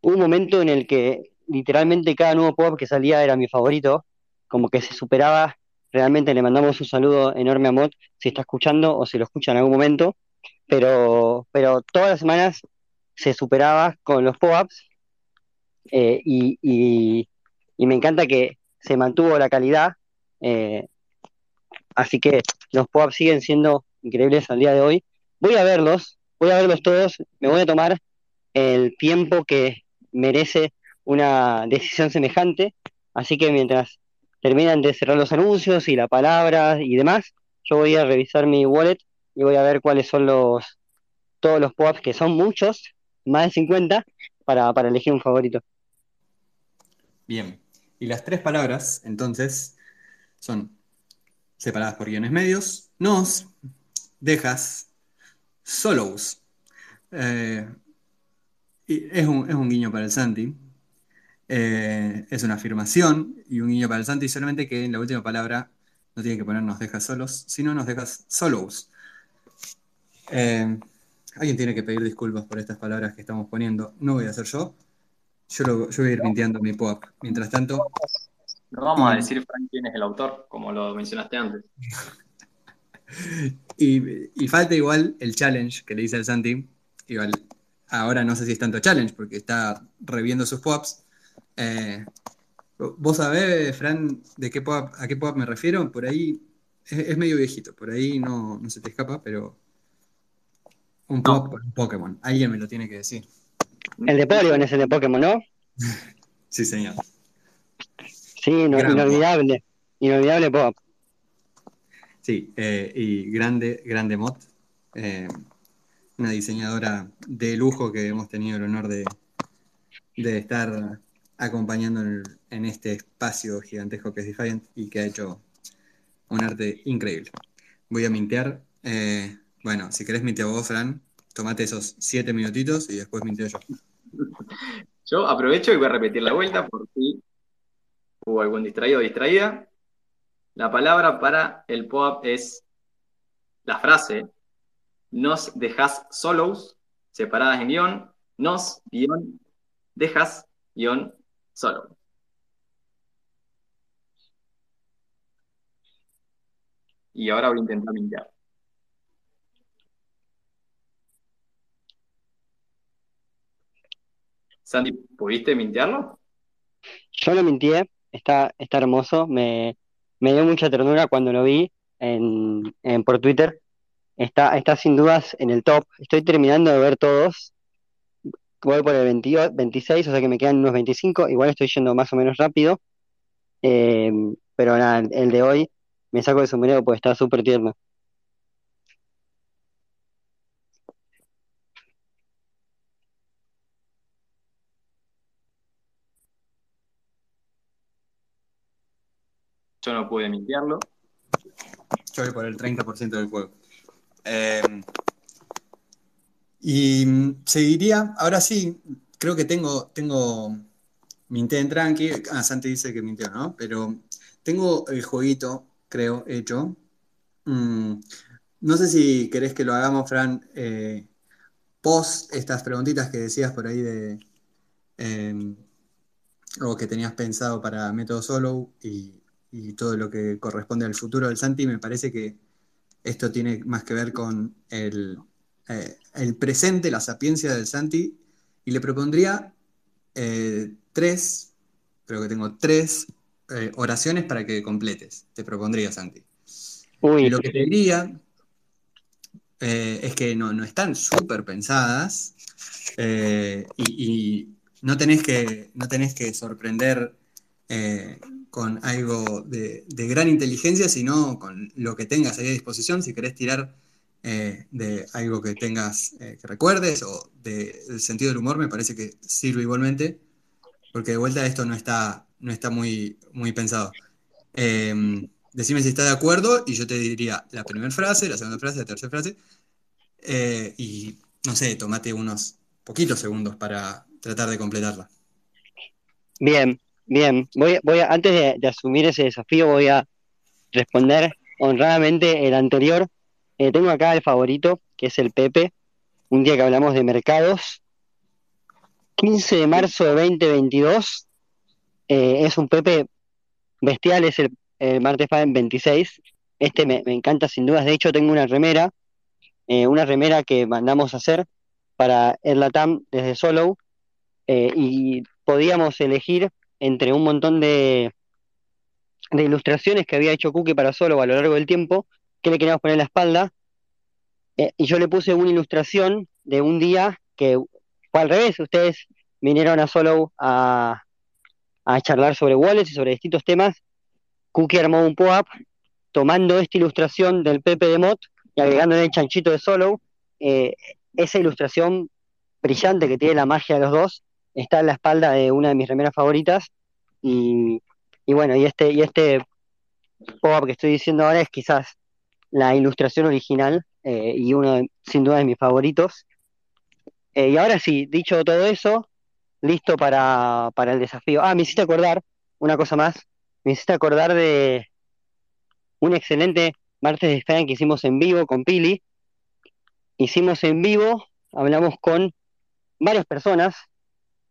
Un momento en el que literalmente cada nuevo pop que salía era mi favorito, como que se superaba. Realmente le mandamos un saludo enorme a Mot si está escuchando o si lo escucha en algún momento, pero, pero todas las semanas se superaba con los pop-ups eh, y, y, me encanta que se mantuvo la calidad. eh, así que los pop-ups siguen siendo increíbles al día de hoy. Voy a verlos, voy a verlos todos, me voy a tomar el tiempo que merece una decisión semejante. Así que mientras terminan de cerrar los anuncios y la palabra y demás, yo voy a revisar mi wallet y voy a ver cuáles son los todos los pop que son muchos, más de 50, para, para elegir un favorito. Bien, y las tres palabras, entonces, son separadas por guiones medios, nos, dejas, solos. Eh, y es un, es un guiño para el Santi. Eh, es una afirmación y un guiño para el Santi, solamente que en la última palabra No tiene que poner nos dejas solos, sino nos dejas solos. Eh, alguien tiene que pedir disculpas por estas palabras que estamos poniendo. No voy a hacer yo. Yo, lo- yo voy a ir mintiendo mi pop. Mientras tanto, No vamos a decir, Frank, quién es el autor, como lo mencionaste antes. y, y falta igual el challenge que le dice al Santi. Igual, ahora no sé si es tanto challenge porque está reviendo sus pops. Eh, ¿Vos sabés, Fran, de qué pop, a qué pop me refiero? Por ahí es, es medio viejito, por ahí no, no se te escapa, pero un No. pop, un Pokémon. Alguien me lo tiene que decir. El de Polygon es el de Pokémon, ¿no? Sí, señor. Sí, no- Gran inolvidable. Inolvidable pop. Sí, eh, y grande, grande Mot, eh, una diseñadora de lujo que hemos tenido el honor de, de estar acompañando en, este espacio gigantesco que es Defiant y que ha hecho un arte increíble. Voy a mintear. eh, bueno, si querés minteo vos, Fran, tomate esos siete minutitos y después minteo yo. Yo aprovecho y voy a repetir la vuelta por si hubo algún distraído o distraída. La palabra para el POAP es la frase nos dejas solos, separadas en guion, nos guion dejas guion solo. Y ahora voy a intentar mintear. Sandy, ¿pudiste mintearlo? Yo lo mintié, está, está hermoso, me, me dio mucha ternura cuando lo vi en, en- por Twitter. Está, está sin dudas en el top. Estoy terminando de ver todos. Voy por el 28 26, o sea que me quedan unos 25. Igual estoy yendo más o menos rápido. Eh, pero nada, el, el de hoy me saco de sombrero porque está súper tierno. Yo no pude mintearlo. Yo voy por el 30% del juego. Eh, y mm, seguiría, ahora sí, creo que tengo, tengo, minté en tranqui. Ah, Santi dice que mintió, ¿no? Pero tengo el jueguito, creo, hecho. Mm, no sé si querés que lo hagamos, Fran, eh, post estas preguntitas que decías por ahí de eh, o que tenías pensado para Método Solo y, y todo lo que corresponde al futuro del Santi, me parece que esto tiene más que ver con el, eh, el presente, la sapiencia del Santi, y le propondría eh, tres, creo que tengo tres eh, oraciones para que completes. Te propondría, Santi. Uy, Y lo que te diría es que no, no están súper pensadas y, y no, tenés que, no tenés que sorprender con algo de, de gran inteligencia, sino con lo que tengas ahí a disposición. Si querés tirar eh, de algo que tengas, eh, que recuerdes o de- del sentido del humor, me parece que sirve igualmente, porque de vuelta esto no está, no está muy, muy pensado. Eh, decime si estás de acuerdo y yo te diría la primera frase, la segunda frase, la tercera frase. eh, y no sé, tomate unos poquitos segundos para tratar de completarla. Bien, bien. Voy, voy a, antes de, de asumir ese desafío, voy a responder honradamente el anterior. Eh, tengo acá el favorito, que es el Pepe. Un día que hablamos de mercados. 15 de marzo de 2022. Eh, es un Pepe bestial, es el, el martes Fan 26. Este me, encanta sin dudas. De hecho, tengo una remera, eh, una remera que mandamos a hacer para el Latam desde Solo. y podíamos elegir entre un montón de, de ilustraciones que había hecho Cookie para Solo a lo largo del tiempo, que le queríamos poner en la espalda. Eh, y yo le puse una ilustración de un día que fue al revés. Ustedes vinieron a Solo a, charlar sobre wallets y sobre distintos temas. Cookie armó un pop-up tomando esta ilustración del Pepe de Mot y agregándole el chanchito de Solo. Eh, esa ilustración brillante que tiene la magia de los dos está en la espalda de una de mis remeras favoritas. Y, y bueno, y este, y este pop-up que estoy diciendo ahora es quizás la ilustración original eh, y uno de- sin duda de mis favoritos. Eh, y ahora sí, dicho todo eso, listo para, para el desafío. Ah, me hiciste acordar una cosa más. Me hiciste acordar de, un excelente martes de Instagram que hicimos en vivo con Pili. Hicimos en vivo, hablamos con varias personas.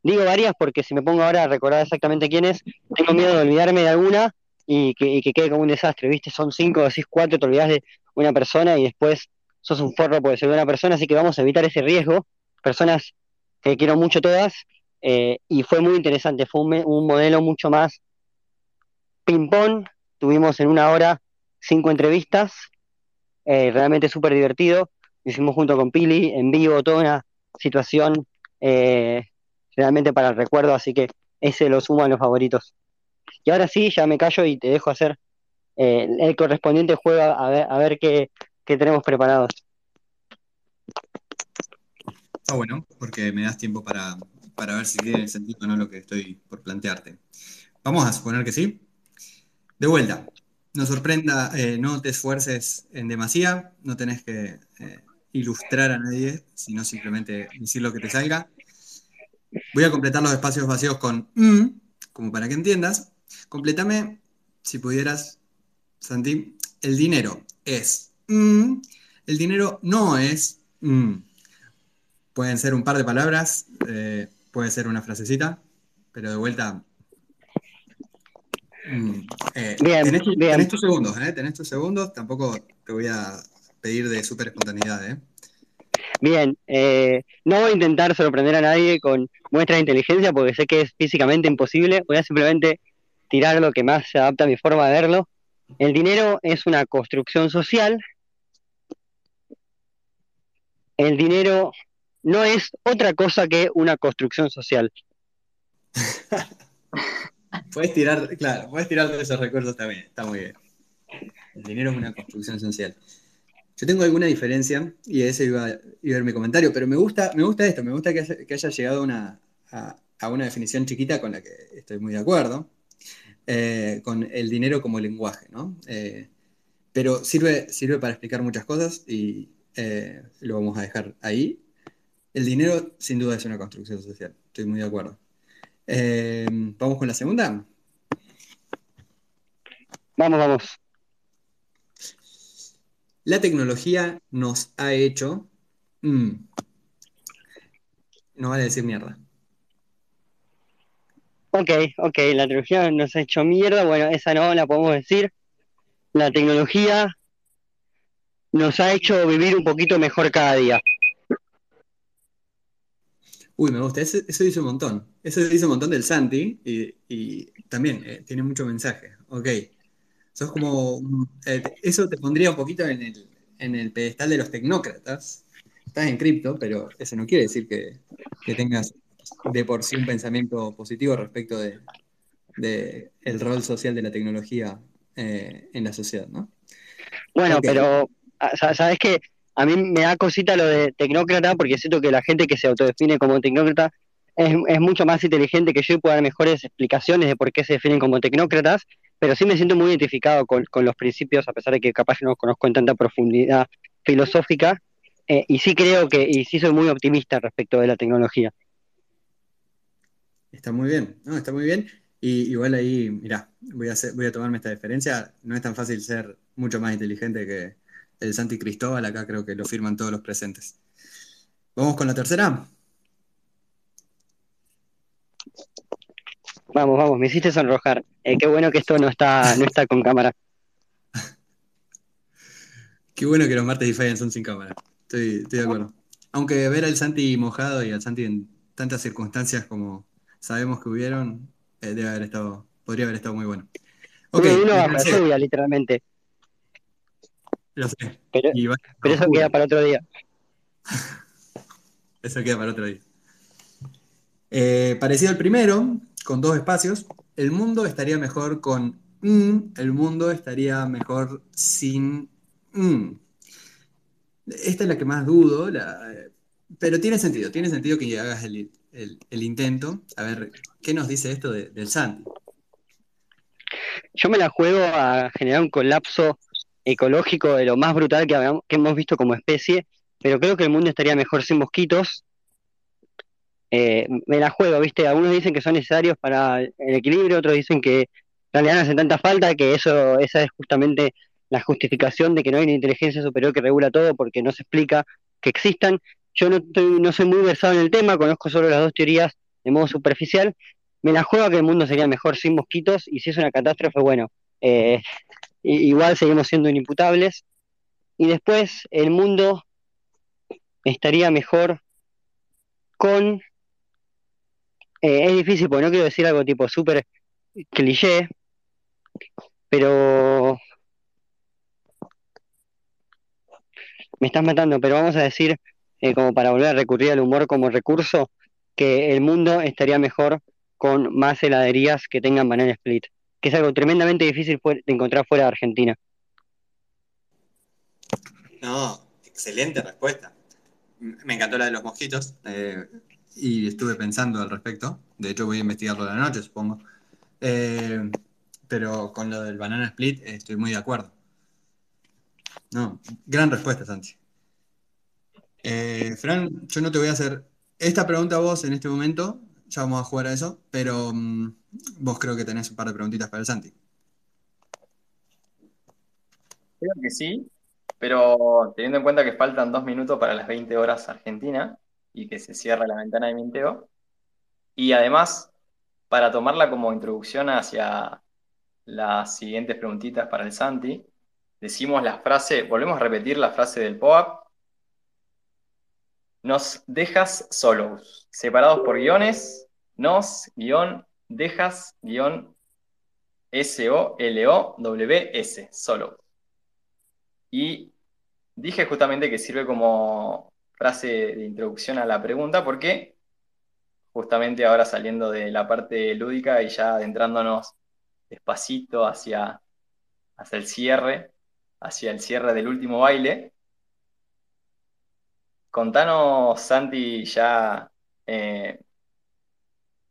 Digo varias porque si me pongo ahora a recordar exactamente quiénes, tengo miedo de olvidarme de alguna y que, quede como un desastre, ¿viste? Son cinco, decís cuatro, te olvidas de una persona y después sos un forro por ser una persona, así que vamos a evitar ese riesgo. Personas que quiero mucho todas, eh, y fue muy interesante, fue un, modelo mucho más ping-pong, tuvimos en una hora cinco entrevistas, eh, realmente súper divertido, hicimos junto con Pili, en vivo, toda una situación eh, realmente para el recuerdo, así que ese lo sumo a los favoritos. Y ahora sí, ya me callo y te dejo hacer el correspondiente juego a ver, a ver qué, qué tenemos preparados. Está bueno, porque me das tiempo para, ver si tiene sentido o no lo que estoy por plantearte. Vamos a suponer que sí. De vuelta, no sorprenda, eh, no te esfuerces en demasía, no tenés que eh, ilustrar a nadie, sino simplemente decir lo que te salga. Voy a completar los espacios vacíos con mm, como para que entiendas. Completame, si pudieras, Santi, el dinero es mm, el dinero no es mm. Pueden ser un par de palabras, eh, puede ser una frasecita, pero de vuelta. Mm, eh, bien, tenés, bien. tus segundos, ¿eh? Tenés tus segundos, tampoco te voy a pedir de súper espontaneidad, ¿eh? Bien, eh, no voy a intentar sorprender a nadie con muestras de inteligencia porque sé que es físicamente imposible. Voy a simplemente tirar lo que más se adapta a mi forma de verlo. El dinero es una construcción social. El dinero no es otra cosa que una construcción social. puedes tirar, claro, puedes tirar de esos recuerdos también, está muy bien. El dinero es una construcción social. Yo tengo alguna diferencia, y ese iba, a ir mi comentario, pero me gusta, me gusta esto, me gusta que haya, llegado a, una definición chiquita con la que estoy muy de acuerdo, eh, con el dinero como lenguaje, ¿no? Eh, pero sirve, sirve para explicar muchas cosas y eh, lo vamos a dejar ahí el dinero sin duda es una construcción social, estoy muy de acuerdo. ¿Vamos con la segunda? Vamos, vamos. La tecnología nos ha hecho... Mm, no vale decir mierda. Ok, ok, la tecnología nos ha hecho mierda, bueno, esa no la podemos decir. La tecnología nos ha hecho vivir un poquito mejor cada día. Uy, me gusta, eso, dice un montón. Eso dice un montón del Santi y, también eh, tiene mucho mensaje. Ok. Sos como. Eh, eso te pondría un poquito en el, pedestal de los tecnócratas. Estás en cripto, pero eso no quiere decir que, tengas de por sí un pensamiento positivo respecto de, el rol social de la tecnología eh, en la sociedad, ¿no? Bueno, pero ah, sabes que a mí me da cosita lo de tecnócrata porque siento que la gente que se autodefine como tecnócrata es, mucho más inteligente que yo y puede dar mejores explicaciones de por qué se definen como tecnócratas, pero sí me siento muy identificado con, los principios, a pesar de que capaz no los conozco en tanta profundidad filosófica, eh, y sí creo que, y sí soy muy optimista respecto de la tecnología. Está muy bien, no, está muy bien. Y igual ahí, mira, voy a voy a tomarme esta diferencia. No es tan fácil ser mucho más inteligente que, el Santi Cristóbal, acá creo que lo firman todos los presentes. ¿Vamos con la tercera? Vamos, vamos, me hiciste sonrojar. Eh, qué bueno que esto no está, no está con cámara. qué bueno que los martes y fallan son sin cámara. Estoy, de acuerdo. Aunque ver al Santi mojado y al Santi en tantas circunstancias como sabemos que hubieron, eh, debe haber estado, podría haber estado muy bueno. Ok. Uno literalmente. Lo sé. Pero, eso queda para otro día. eso queda para otro día. Eh, parecido al primero, con dos espacios, el mundo estaría mejor con mm, el mundo estaría mejor sin mm. Esta es la que más dudo, pero tiene sentido, tiene sentido que hagas el, intento. A ver, ¿qué nos dice esto del Santi? Yo me la juego a generar un colapso ecológico de lo más brutal que, que hemos visto como especie, pero creo que el mundo estaría mejor sin mosquitos. Eh, me la juego, ¿viste? Algunos dicen que son necesarios para el equilibrio, otros dicen que en realidad no hacen tanta falta, que eso esa es justamente la justificación de que no hay una inteligencia superior que regula todo porque no se explica que existan. Yo no, no soy muy versado en el tema, conozco solo las dos teorías de modo superficial. Me la juego que el mundo sería mejor sin mosquitos y si es una catástrofe, bueno, eh, igual seguimos siendo inimputables. Y después el mundo estaría mejor con... Eh, es difícil porque no quiero decir algo tipo súper cliché, pero... Me estás matando, pero vamos a decir, eh, como para volver a recurrir al humor como recurso, que el mundo estaría mejor con más heladerías que tengan banana split, que es algo tremendamente difícil de encontrar fuera de Argentina. No, excelente respuesta. Me encantó la de los mosquitos eh, y estuve pensando al respecto. De hecho, voy a investigarlo de la noche, supongo. Eh, pero con lo del banana split estoy muy de acuerdo. No, gran respuesta, Santi. Eh, Fran, yo no te voy a hacer esta pregunta a vos en este momento, ya vamos a jugar a eso, pero mm, vos creo que tenés un par de preguntitas para el Santi. Creo que sí, pero teniendo en cuenta que faltan dos minutos para las 20 horas Argentina y que se cierra la ventana de minteo, y además, para tomarla como introducción hacia las siguientes preguntitas para el Santi, decimos la frase, volvemos a repetir la frase del POAP. Nos dejas solos, separados por guiones, nos, guion, dejas, guion, S-O-L-O-W-S, solo. Y dije justamente que sirve como frase de introducción a la pregunta porque justamente ahora saliendo de la parte lúdica y ya adentrándonos despacito hacia, hacia el cierre, hacia el cierre del último baile. Contanos, Santi, ya eh,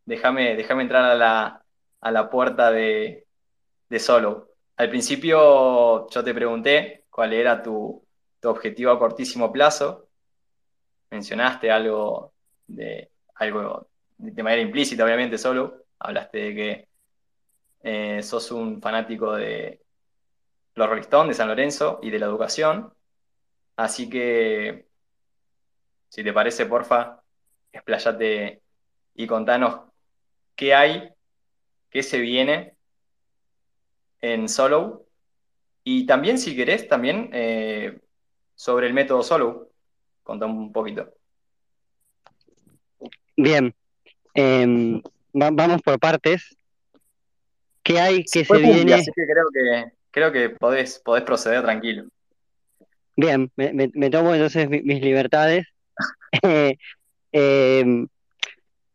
déjame, entrar a la, a la puerta de, de Solo. Al principio yo te pregunté cuál era tu, objetivo a cortísimo plazo. Mencionaste algo de algo de manera implícita, obviamente, solo. Hablaste de que eh, sos un fanático de los Rolling de San Lorenzo y de la educación. Así que, si te parece, porfa, expláyate y contanos qué hay, qué se viene en Solo. Y también, si querés, también eh, sobre el método Solo. Contame un poquito. Bien, em, vamos por partes. ¿Qué hay que se viene? Así que creo que, creo que podés, podés proceder tranquilo. Bien, me, tomo entonces mis, libertades. Eh, em,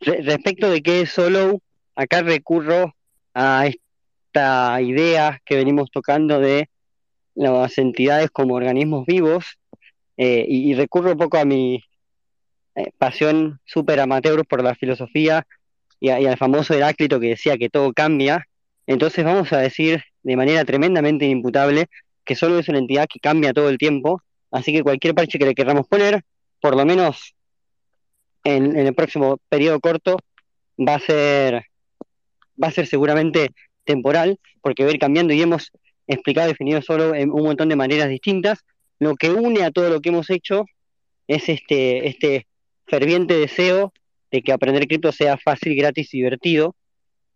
respecto de qué es Solo, acá recurro a esta idea que venimos tocando de las entidades como organismos vivos eh, y, recurro un poco a mi eh, pasión súper amateur por la filosofía y, al famoso Heráclito que decía que todo cambia. Entonces vamos a decir de manera tremendamente inimputable que solo es una entidad que cambia todo el tiempo, así que cualquier parche que le queramos poner, por lo menos en, el próximo periodo corto va a ser va a ser seguramente temporal, porque va a ir cambiando y hemos explicado y definido solo en un montón de maneras distintas. Lo que une a todo lo que hemos hecho es este, este ferviente deseo de que aprender cripto sea fácil, gratis y divertido.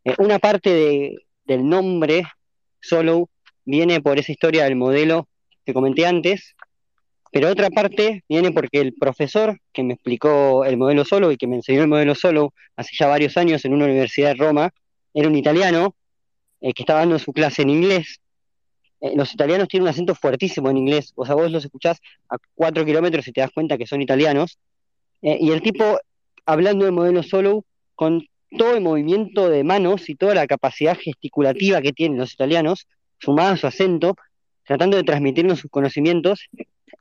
Eh, una parte de, del nombre solo viene por esa historia del modelo que comenté antes, pero otra parte viene porque el profesor que me explicó el modelo solo y que me enseñó el modelo solo hace ya varios años en una universidad de Roma, era un italiano eh, que estaba dando su clase en inglés. Eh, los italianos tienen un acento fuertísimo en inglés, o sea, vos los escuchás a cuatro kilómetros y te das cuenta que son italianos. Eh, y el tipo, hablando del modelo solo, con todo el movimiento de manos y toda la capacidad gesticulativa que tienen los italianos, sumada a su acento, tratando de transmitirnos sus conocimientos,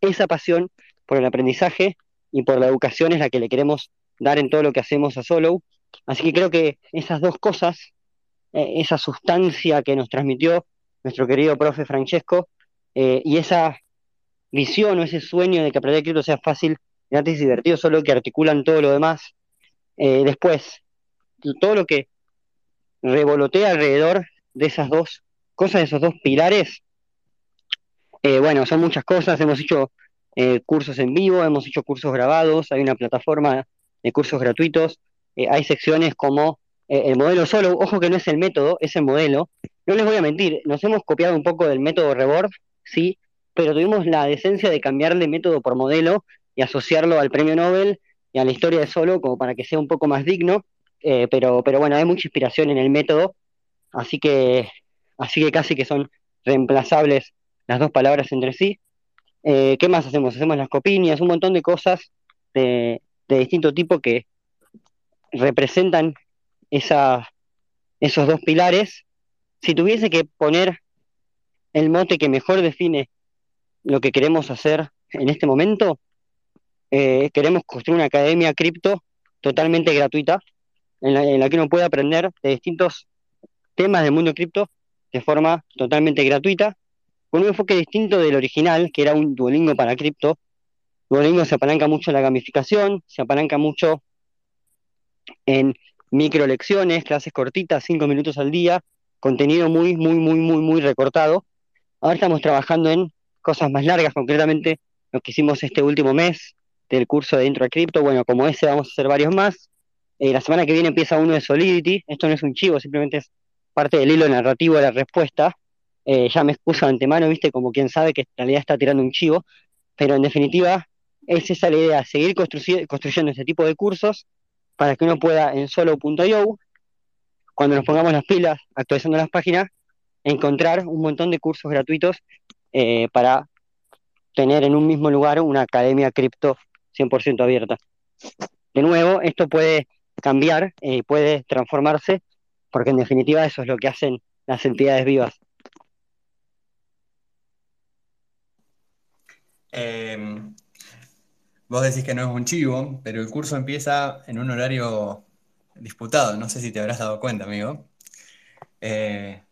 esa pasión por el aprendizaje y por la educación es la que le queremos dar en todo lo que hacemos a Solo. Así que creo que esas dos cosas, eh, esa sustancia que nos transmitió nuestro querido profe Francesco eh, y esa visión o ese sueño de que aprender cripto sea fácil, gratis y divertido, solo que articulan todo lo demás. Eh, después, todo lo que revolotea alrededor de esas dos cosas, de esos dos pilares, Eh, bueno, son muchas cosas, hemos hecho eh, cursos en vivo, hemos hecho cursos grabados, hay una plataforma de cursos gratuitos, eh, hay secciones como eh, el modelo solo, ojo que no es el método, es el modelo. No les voy a mentir, nos hemos copiado un poco del método Rebord, sí, pero tuvimos la decencia de cambiarle método por modelo y asociarlo al premio Nobel y a la historia de solo como para que sea un poco más digno, eh, pero, pero bueno, hay mucha inspiración en el método, así que, así que casi que son reemplazables las dos palabras entre sí. Eh, ¿qué más hacemos? Hacemos las copiñas, un montón de cosas de, de distinto tipo que representan esa, esos dos pilares. Si tuviese que poner el mote que mejor define lo que queremos hacer en este momento, eh, queremos construir una academia cripto totalmente gratuita, en la, en la que uno puede aprender de distintos temas del mundo cripto de forma totalmente gratuita, con un enfoque distinto del original, que era un Duolingo para cripto. Duolingo se apalanca mucho en la gamificación, se apalanca mucho en micro lecciones, clases cortitas, cinco minutos al día, contenido muy, muy, muy, muy, muy recortado. Ahora estamos trabajando en cosas más largas, concretamente lo que hicimos este último mes del curso de Intro a Cripto. Bueno, como ese vamos a hacer varios más. Eh, la semana que viene empieza uno de Solidity. Esto no es un chivo, simplemente es parte del hilo narrativo de la respuesta. Eh, ya me expuso de antemano, viste, como quien sabe que en realidad está tirando un chivo, pero en definitiva es esa la idea, seguir construy construyendo este tipo de cursos para que uno pueda en solo.io, cuando nos pongamos las pilas actualizando las páginas, encontrar un montón de cursos gratuitos eh, para tener en un mismo lugar una academia cripto 100% abierta. De nuevo, esto puede cambiar eh, puede transformarse, porque en definitiva eso es lo que hacen las entidades vivas. Eh, vos decís que no es un chivo, pero el curso empieza en un horario disputado. No sé si te habrás dado cuenta, amigo. Eh,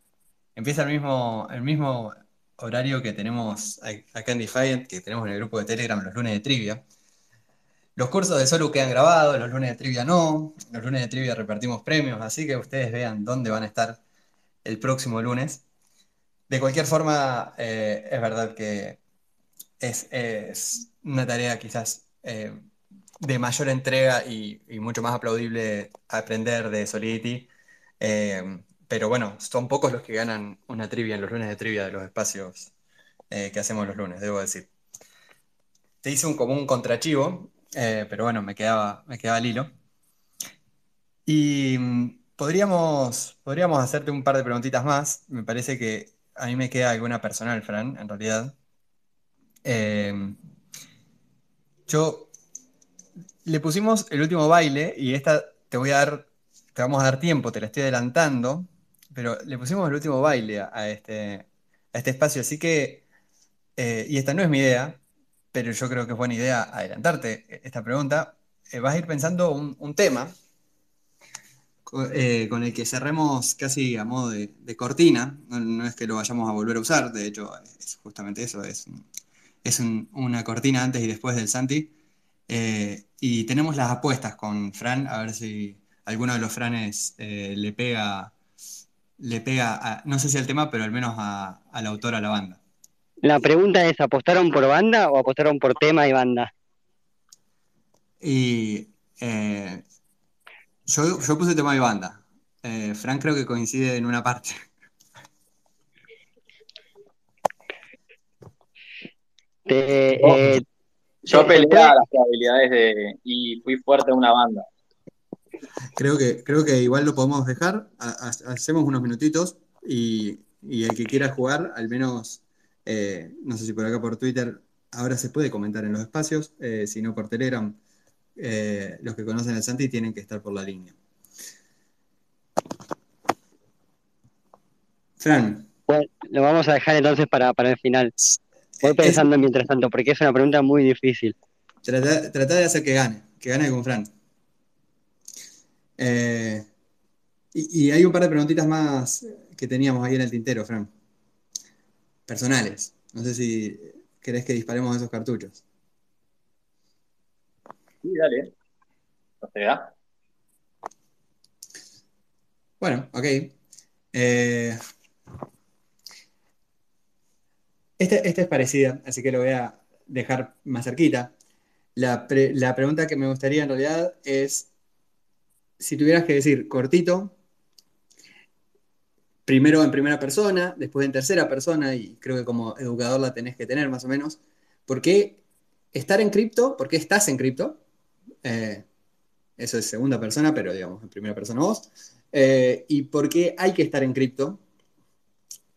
empieza el mismo, el mismo horario que tenemos acá en Defiant, que tenemos en el grupo de Telegram los lunes de trivia. Los cursos de solo quedan grabados, los lunes de trivia no. Los lunes de trivia repartimos premios, así que ustedes vean dónde van a estar el próximo lunes. De cualquier forma, eh, es verdad que es, una tarea quizás eh, de mayor entrega y, mucho más aplaudible aprender de Solidity. Eh, pero bueno, son pocos los que ganan una trivia en los lunes de trivia de los espacios eh, que hacemos los lunes, debo decir. Te hice un común contrachivo, pero bueno, me quedaba, me quedaba el hilo. Y mm, podríamos, podríamos hacerte un par de preguntitas más. Me parece que a mí me queda alguna personal, Fran, en realidad. Eh, yo le pusimos el último baile y esta te voy a dar, te vamos a dar tiempo, te la estoy adelantando, pero le pusimos el último baile a este, este espacio, así que, eh, y esta no es mi idea, pero yo creo que es buena idea adelantarte esta pregunta. Eh, vas a ir pensando un, tema eh, con el que cerremos casi a modo de, de cortina, no, no, es que lo vayamos a volver a usar, de hecho es justamente eso, es, es un, una cortina antes y después del Santi. Eh, y tenemos las apuestas con Fran, a ver si alguno de los Franes eh, le pega, le pega a, no sé si al tema, pero al menos a, al autor, a la banda. La pregunta es, ¿apostaron por banda o apostaron por tema y banda? Y eh, yo, yo, puse tema y banda. Eh, Fran creo que coincide en una parte. Te, oh. Yo peleé a las probabilidades de, y fui fuerte en una banda. Creo que, creo que igual lo podemos dejar. hacemos unos minutitos y, y, el que quiera jugar, al menos, eh, no sé si por acá por Twitter, ahora se puede comentar en los espacios, eh, si no por Telegram, eh, los que conocen al Santi tienen que estar por la línea. Fran. Bueno, lo vamos a dejar entonces para, para el final. Voy pensando es, mientras tanto, porque es una pregunta muy difícil. Trata, trata de hacer que gane, que gane con Fran. Eh, y, y, hay un par de preguntitas más que teníamos ahí en el tintero, Fran. Personales. No sé si querés que disparemos esos cartuchos. Sí, dale. No se da. Bueno, ok. Eh, Esta, esta es parecida, así que lo voy a dejar más cerquita. La, la pregunta que me gustaría en realidad es, si tuvieras que decir cortito, primero en primera persona, después en tercera persona, y creo que como educador la tenés que tener más o menos, ¿por qué estar en cripto? ¿Por qué estás en cripto? Eh, eso es segunda persona, pero digamos en primera persona vos. Eh, ¿y por qué hay que estar en cripto?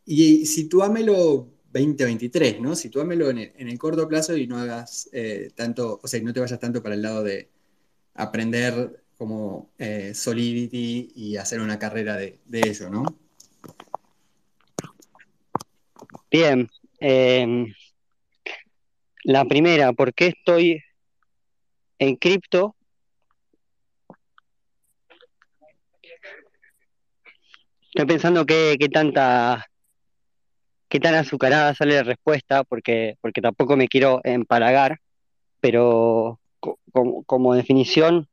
Y sitúamelo 2023, ¿no? Sitúamelo en el, corto plazo y no hagas eh, tanto, o sea, no te vayas tanto para el lado de aprender como eh, Solidity y hacer una carrera de, de ello, ¿no? Bien. em, la primera, ¿por qué estoy en cripto? Estoy pensando qué, qué tanta, qué tan azucarada sale la respuesta, porque, porque tampoco me quiero empalagar, pero co- como, como definición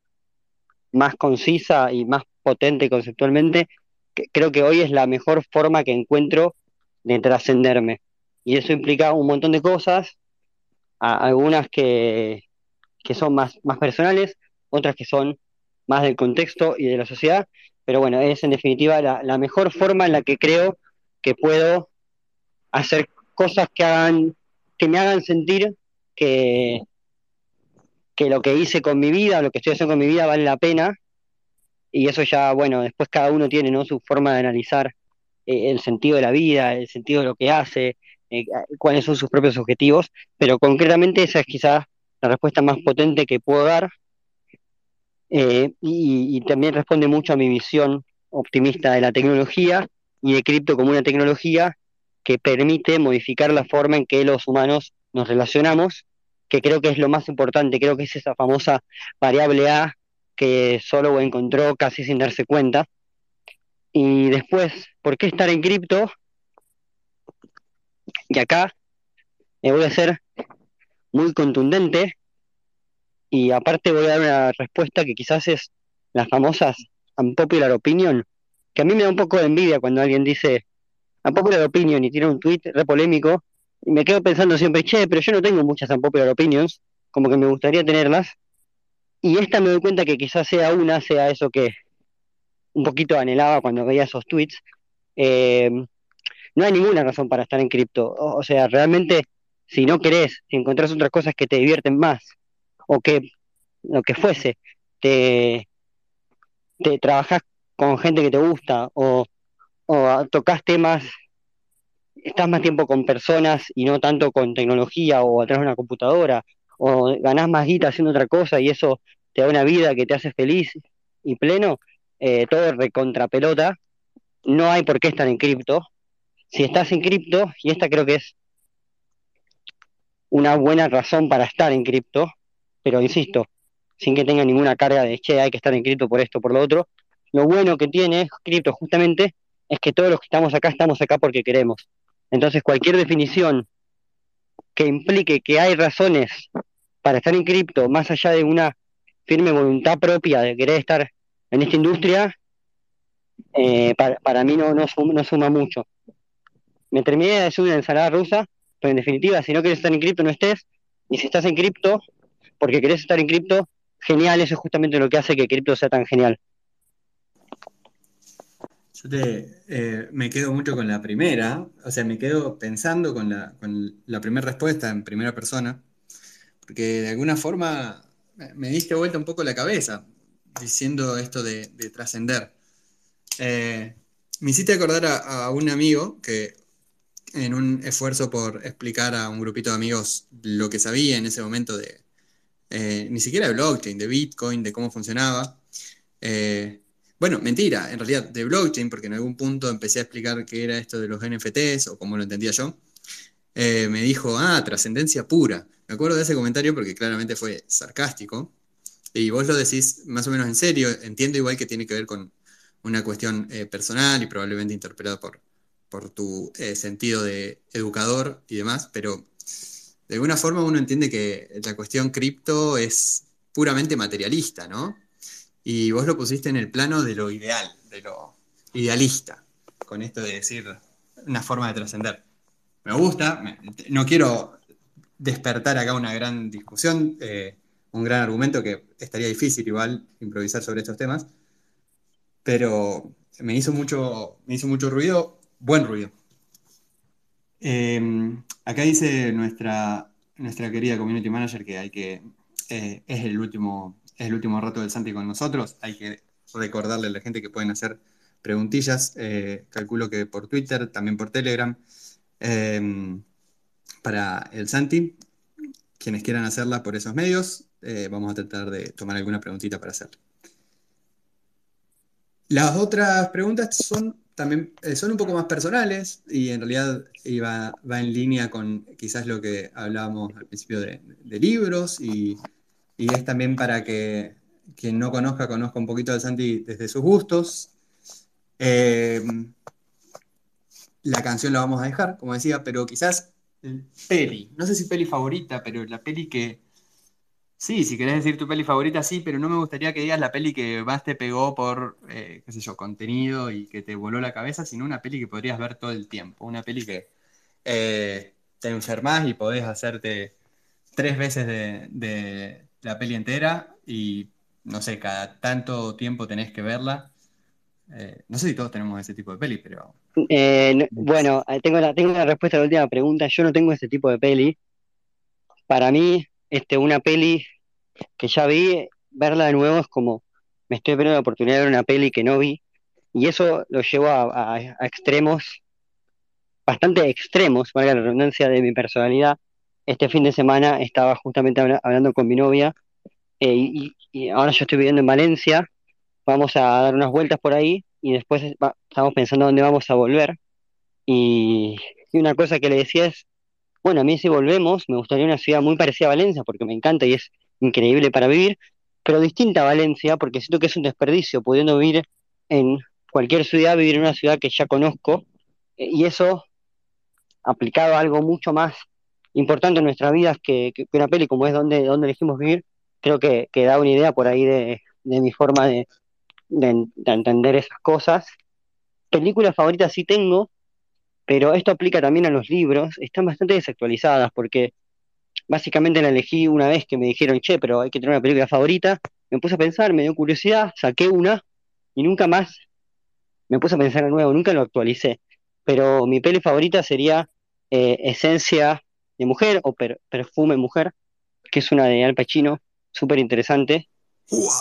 más concisa y más potente conceptualmente, creo que hoy es la mejor forma que encuentro de trascenderme. Y eso implica un montón de cosas, algunas que, que son más, más personales, otras que son más del contexto y de la sociedad, pero bueno, es en definitiva la, la mejor forma en la que creo que puedo hacer cosas que hagan, que me hagan sentir que, que lo que hice con mi vida, lo que estoy haciendo con mi vida vale la pena, y eso ya, bueno, después cada uno tiene, ¿no? su forma de analizar eh, el sentido de la vida, el sentido de lo que hace, eh, cuáles son sus propios objetivos, pero concretamente esa es quizás la respuesta más potente que puedo dar, eh, y, y también responde mucho a mi visión optimista de la tecnología y de cripto como una tecnología que permite modificar la forma en que los humanos nos relacionamos, que creo que es lo más importante, creo que es esa famosa variable A que solo encontró casi sin darse cuenta. Y después, ¿por qué estar en cripto? Y acá me voy a ser muy contundente y aparte voy a dar una respuesta que quizás es las famosas unpopular opinion, que a mí me da un poco de envidia cuando alguien dice unpopular opinion y tiene un tweet re polémico y me quedo pensando siempre, che, pero yo no tengo muchas unpopular opinions, como que me gustaría tenerlas. Y esta me doy cuenta que quizás sea una, sea eso que un poquito anhelaba cuando veía esos tweets. Eh, no hay ninguna razón para estar en cripto. O, sea, realmente, si no querés, si encontrás otras cosas que te divierten más, o que lo que fuese, te, te trabajás con gente que te gusta, o, o tocas temas, estás más tiempo con personas y no tanto con tecnología o atrás de una computadora, o ganás más guita haciendo otra cosa y eso te da una vida que te hace feliz y pleno, eh, todo recontra pelota, no hay por qué estar en cripto. Si estás en cripto, y esta creo que es una buena razón para estar en cripto, pero insisto, sin que tenga ninguna carga de, che, hay que estar en cripto por esto, por lo otro, lo bueno que tiene cripto justamente es que todos los que estamos acá estamos acá porque queremos. Entonces, cualquier definición que implique que hay razones para estar en cripto, más allá de una firme voluntad propia de querer estar en esta industria, eh, para, mí no, no, suma, no, suma, mucho. Me terminé de hacer una ensalada rusa, pero en definitiva, si no quieres estar en cripto, no estés. Y si estás en cripto, porque querés estar en cripto, genial, eso es justamente lo que hace que cripto sea tan genial. Yo te, eh, me quedo mucho con la primera, o sea, me quedo pensando con la, con la primera respuesta en primera persona, porque de alguna forma me diste vuelta un poco la cabeza diciendo esto de, de trascender. Eh, me hiciste acordar a, un amigo que en un esfuerzo por explicar a un grupito de amigos lo que sabía en ese momento de, eh, ni siquiera de blockchain, de Bitcoin, de cómo funcionaba, bueno, mentira, en realidad de blockchain, porque en algún punto empecé a explicar qué era esto de los NFTs o cómo lo entendía yo. Eh, me dijo, ah, trascendencia pura. Me acuerdo de ese comentario porque claramente fue sarcástico. Y vos lo decís más o menos en serio. Entiendo igual que tiene que ver con una cuestión eh, personal y probablemente interpretada por, por tu eh, sentido de educador y demás, pero de alguna forma uno entiende que la cuestión cripto es puramente materialista, ¿no? Y vos lo pusiste en el plano de lo ideal, de lo idealista, con esto de decir una forma de trascender. me gusta, no quiero despertar acá una gran discusión, eh, un gran argumento que estaría difícil igual improvisar sobre estos temas, pero me hizo mucho, me hizo mucho ruido, buen ruido. Eh, acá dice nuestra, nuestra querida community manager que hay que eh, es el último es el último rato del Santi con nosotros. Hay que recordarle a la gente que pueden hacer preguntillas. calculo que por Twitter, también por Telegram. Em, para el Santi, quienes quieran hacerla por esos medios, eh, vamos a tratar de tomar alguna preguntita para hacer. Las otras preguntas son también eh, son un poco más personales y en realidad iba, va en línea con quizás lo que hablábamos al principio de, libros y, es también para que quien no conozca, conozca un poquito al Santi desde sus gustos. Em, la canción la vamos a dejar, como decía, pero quizás peli, no sé si peli favorita, pero la peli que... Sí, si querés decir tu peli favorita, sí, pero no me gustaría que digas la peli que más te pegó por, eh, qué sé yo, contenido y que te voló la cabeza, sino una peli que podrías ver todo el tiempo, una peli que eh, te enfermas y podés hacerte tres veces de, de la peli entera y, no sé, cada tanto tiempo tenés que verla eh, no sé si todos tenemos ese tipo de peli, pero... Eh, bueno, eh, tengo la, tengo la respuesta a la última pregunta. Yo no tengo ese tipo de peli. Para mí, este, una peli que ya vi, verla de nuevo es como me estoy perdiendo la oportunidad de ver una peli que no vi. Y eso lo llevo a, extremos, bastante extremos, valga la redundancia de mi personalidad. Este fin de semana estaba justamente hablando con mi novia y, y ahora yo estoy viviendo en Valencia vamos a dar unas vueltas por ahí y después estamos pensando dónde vamos a volver. Y, una cosa que le decía es, bueno, a mí si volvemos, me gustaría una ciudad muy parecida a Valencia, porque me encanta y es increíble para vivir, pero distinta a Valencia, porque siento que es un desperdicio pudiendo vivir en cualquier ciudad, vivir en una ciudad que ya conozco, eh, y eso aplicado a algo mucho más importante en nuestras vidas que, una peli como es donde, donde elegimos vivir, creo que, da una idea por ahí de mi forma de, de, entender esas cosas. Películas favoritas sí tengo, pero esto aplica también a los libros. Están bastante desactualizadas porque básicamente la elegí una vez que me dijeron, che, pero hay que tener una película favorita. Me puse a pensar, me dio curiosidad, saqué una y nunca más me puse a pensar de nuevo, nunca lo actualicé. Pero mi peli favorita sería eh, Esencia de Mujer o Perfume Mujer, que es una de Al Pacino, súper interesante.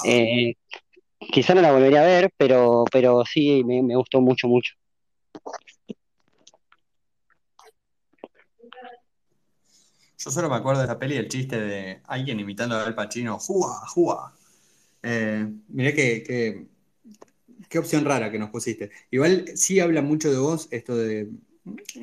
Eh, quizá no la volvería a ver, pero, pero sí, me, gustó mucho, mucho. Yo solo me acuerdo de esa peli el chiste de alguien imitando a Al Pacino, ¡Jua, jua! Eh, mirá qué, qué opción rara que nos pusiste. Igual sí habla mucho de vos esto de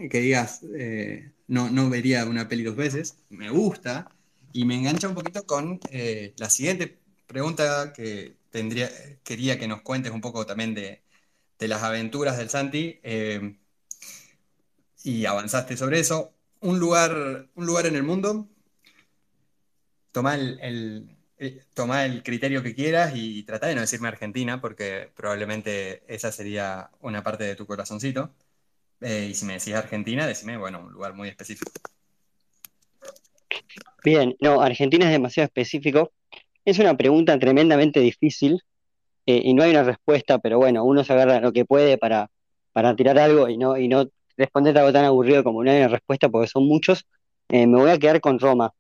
que digas, eh, no, no vería una peli dos veces, me gusta, y me engancha un poquito con eh, la siguiente pregunta que tendría, quería que nos cuentes un poco también de, las aventuras del Santi eh, y avanzaste sobre eso. Un lugar, un lugar en el mundo, toma el, toma el criterio que quieras y trata de no decirme Argentina, porque probablemente esa sería una parte de tu corazoncito. Eh, y si me decís Argentina, decime, bueno, un lugar muy específico. Bien, no, Argentina es demasiado específico. Es una pregunta tremendamente difícil eh, y no hay una respuesta, pero bueno, uno se agarra lo que puede para, para tirar algo y no, y no responder algo tan aburrido como no hay una respuesta porque son muchos. Eh, me voy a quedar con Roma,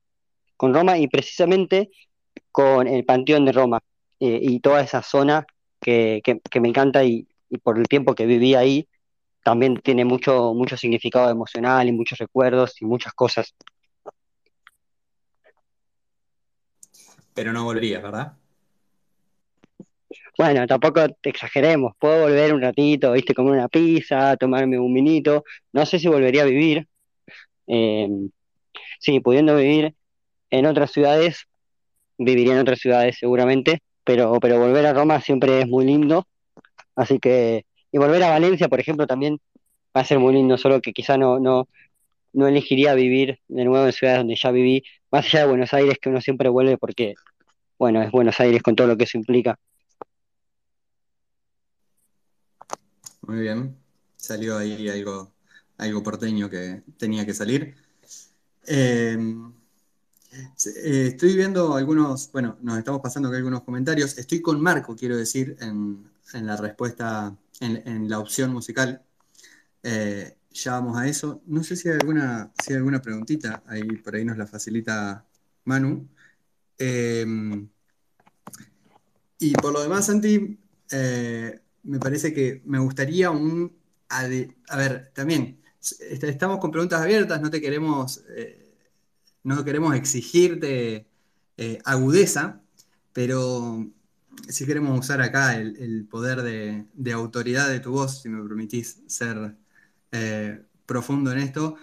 con Roma y precisamente con el Panteón de Roma y toda esa zona que, que, me encanta y, y, por el tiempo que viví ahí también tiene mucho, mucho significado emocional y muchos recuerdos y muchas cosas. pero no volverías, ¿verdad? Bueno, tampoco te exageremos, puedo volver un ratito, viste, comer una pizza, tomarme un minito, no sé si volvería a vivir, eh, sí, pudiendo vivir en otras ciudades, viviría en otras ciudades seguramente, pero, pero volver a Roma siempre es muy lindo, así que, y volver a Valencia, por ejemplo, también va a ser muy lindo, solo que quizá no, no, no elegiría vivir de nuevo en ciudades donde ya viví, más allá de Buenos Aires, que uno siempre vuelve porque, bueno, es Buenos Aires con todo lo que eso implica. Muy bien, salió ahí algo, algo porteño que tenía que salir. Eh, eh, estoy viendo algunos, bueno, nos estamos pasando aquí algunos comentarios. Estoy con Marco, quiero decir, en, en la respuesta, en, la opción musical. Eh, ya vamos a eso. No sé si hay alguna, si hay alguna preguntita, ahí por ahí nos la facilita Manu. Eh, y por lo demás, Santi, eh, me parece que me gustaría un... A, ver, también, estamos con preguntas abiertas, no te queremos, no queremos exigirte agudeza, pero sí queremos usar acá el, poder de, de, autoridad de tu voz, si me permitís ser profundo en esto,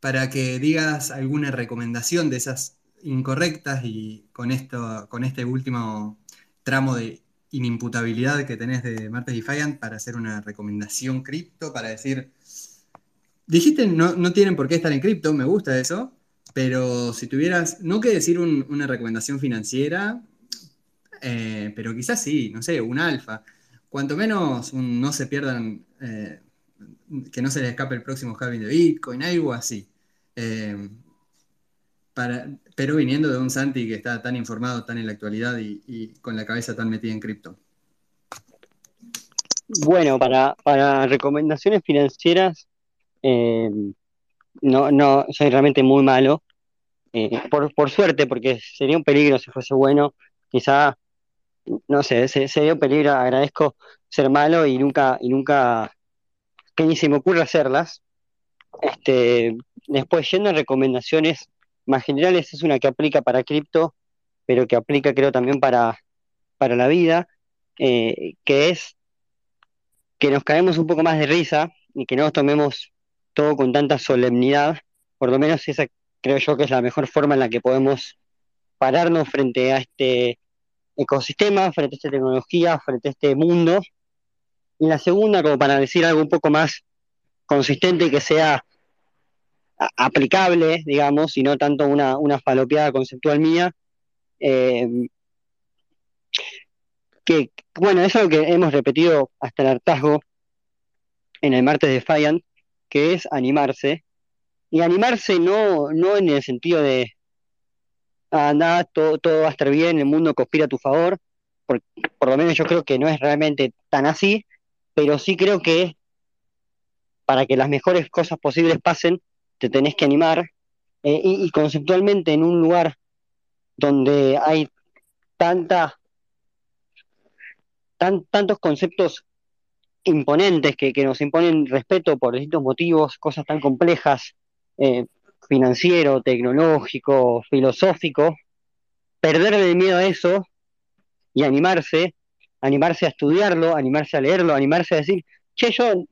para que digas alguna recomendación de esas incorrectas y con, esto, con este último tramo de inimputabilidad que tenés de Martes Defiant para hacer una recomendación cripto, para decir, dijiste no, no tienen por qué estar en cripto, me gusta eso, pero si tuvieras, no que decir una recomendación financiera, eh, pero quizás sí, no sé, un alfa, cuanto menos no se pierdan, eh, que no se les escape el próximo halving de Bitcoin, algo así. Eh, pero viniendo de un Santi que está tan informado, tan en la actualidad y, con la cabeza tan metida en cripto. Bueno, para, recomendaciones financieras, no, no, soy realmente muy malo. Eh, por, suerte, porque sería un peligro si fuese bueno. Quizá, no sé, sería un peligro. Agradezco ser malo y nunca, y nunca, que ni se me ocurra hacerlas. Este, después, yendo a recomendaciones más generales, es una que aplica para cripto, pero que aplica creo también para, para la vida, eh, que es que nos caemos un poco más de risa y que no nos tomemos todo con tanta solemnidad, por lo menos esa creo yo que es la mejor forma en la que podemos pararnos frente a este ecosistema, frente a esta tecnología, frente a este mundo. Y la segunda, como para decir algo un poco más consistente y que sea aplicable, digamos, y no tanto una, una falopeada conceptual mía. Eh, que, bueno, es algo que hemos repetido hasta el hartazgo en el martes de Defiant, que es animarse. Y animarse no, no en el sentido de, anda, todo, todo va a estar bien, el mundo conspira a tu favor, por, por lo menos yo creo que no es realmente tan así, pero sí creo que para que las mejores cosas posibles pasen, te tenés que animar, eh, y, conceptualmente en un lugar donde hay tanta, tan, tantos conceptos imponentes que, nos imponen respeto por distintos motivos, cosas tan complejas, eh, financiero, tecnológico, filosófico, perder el miedo a eso y animarse, animarse a estudiarlo, animarse a leerlo, animarse a decir, che, yo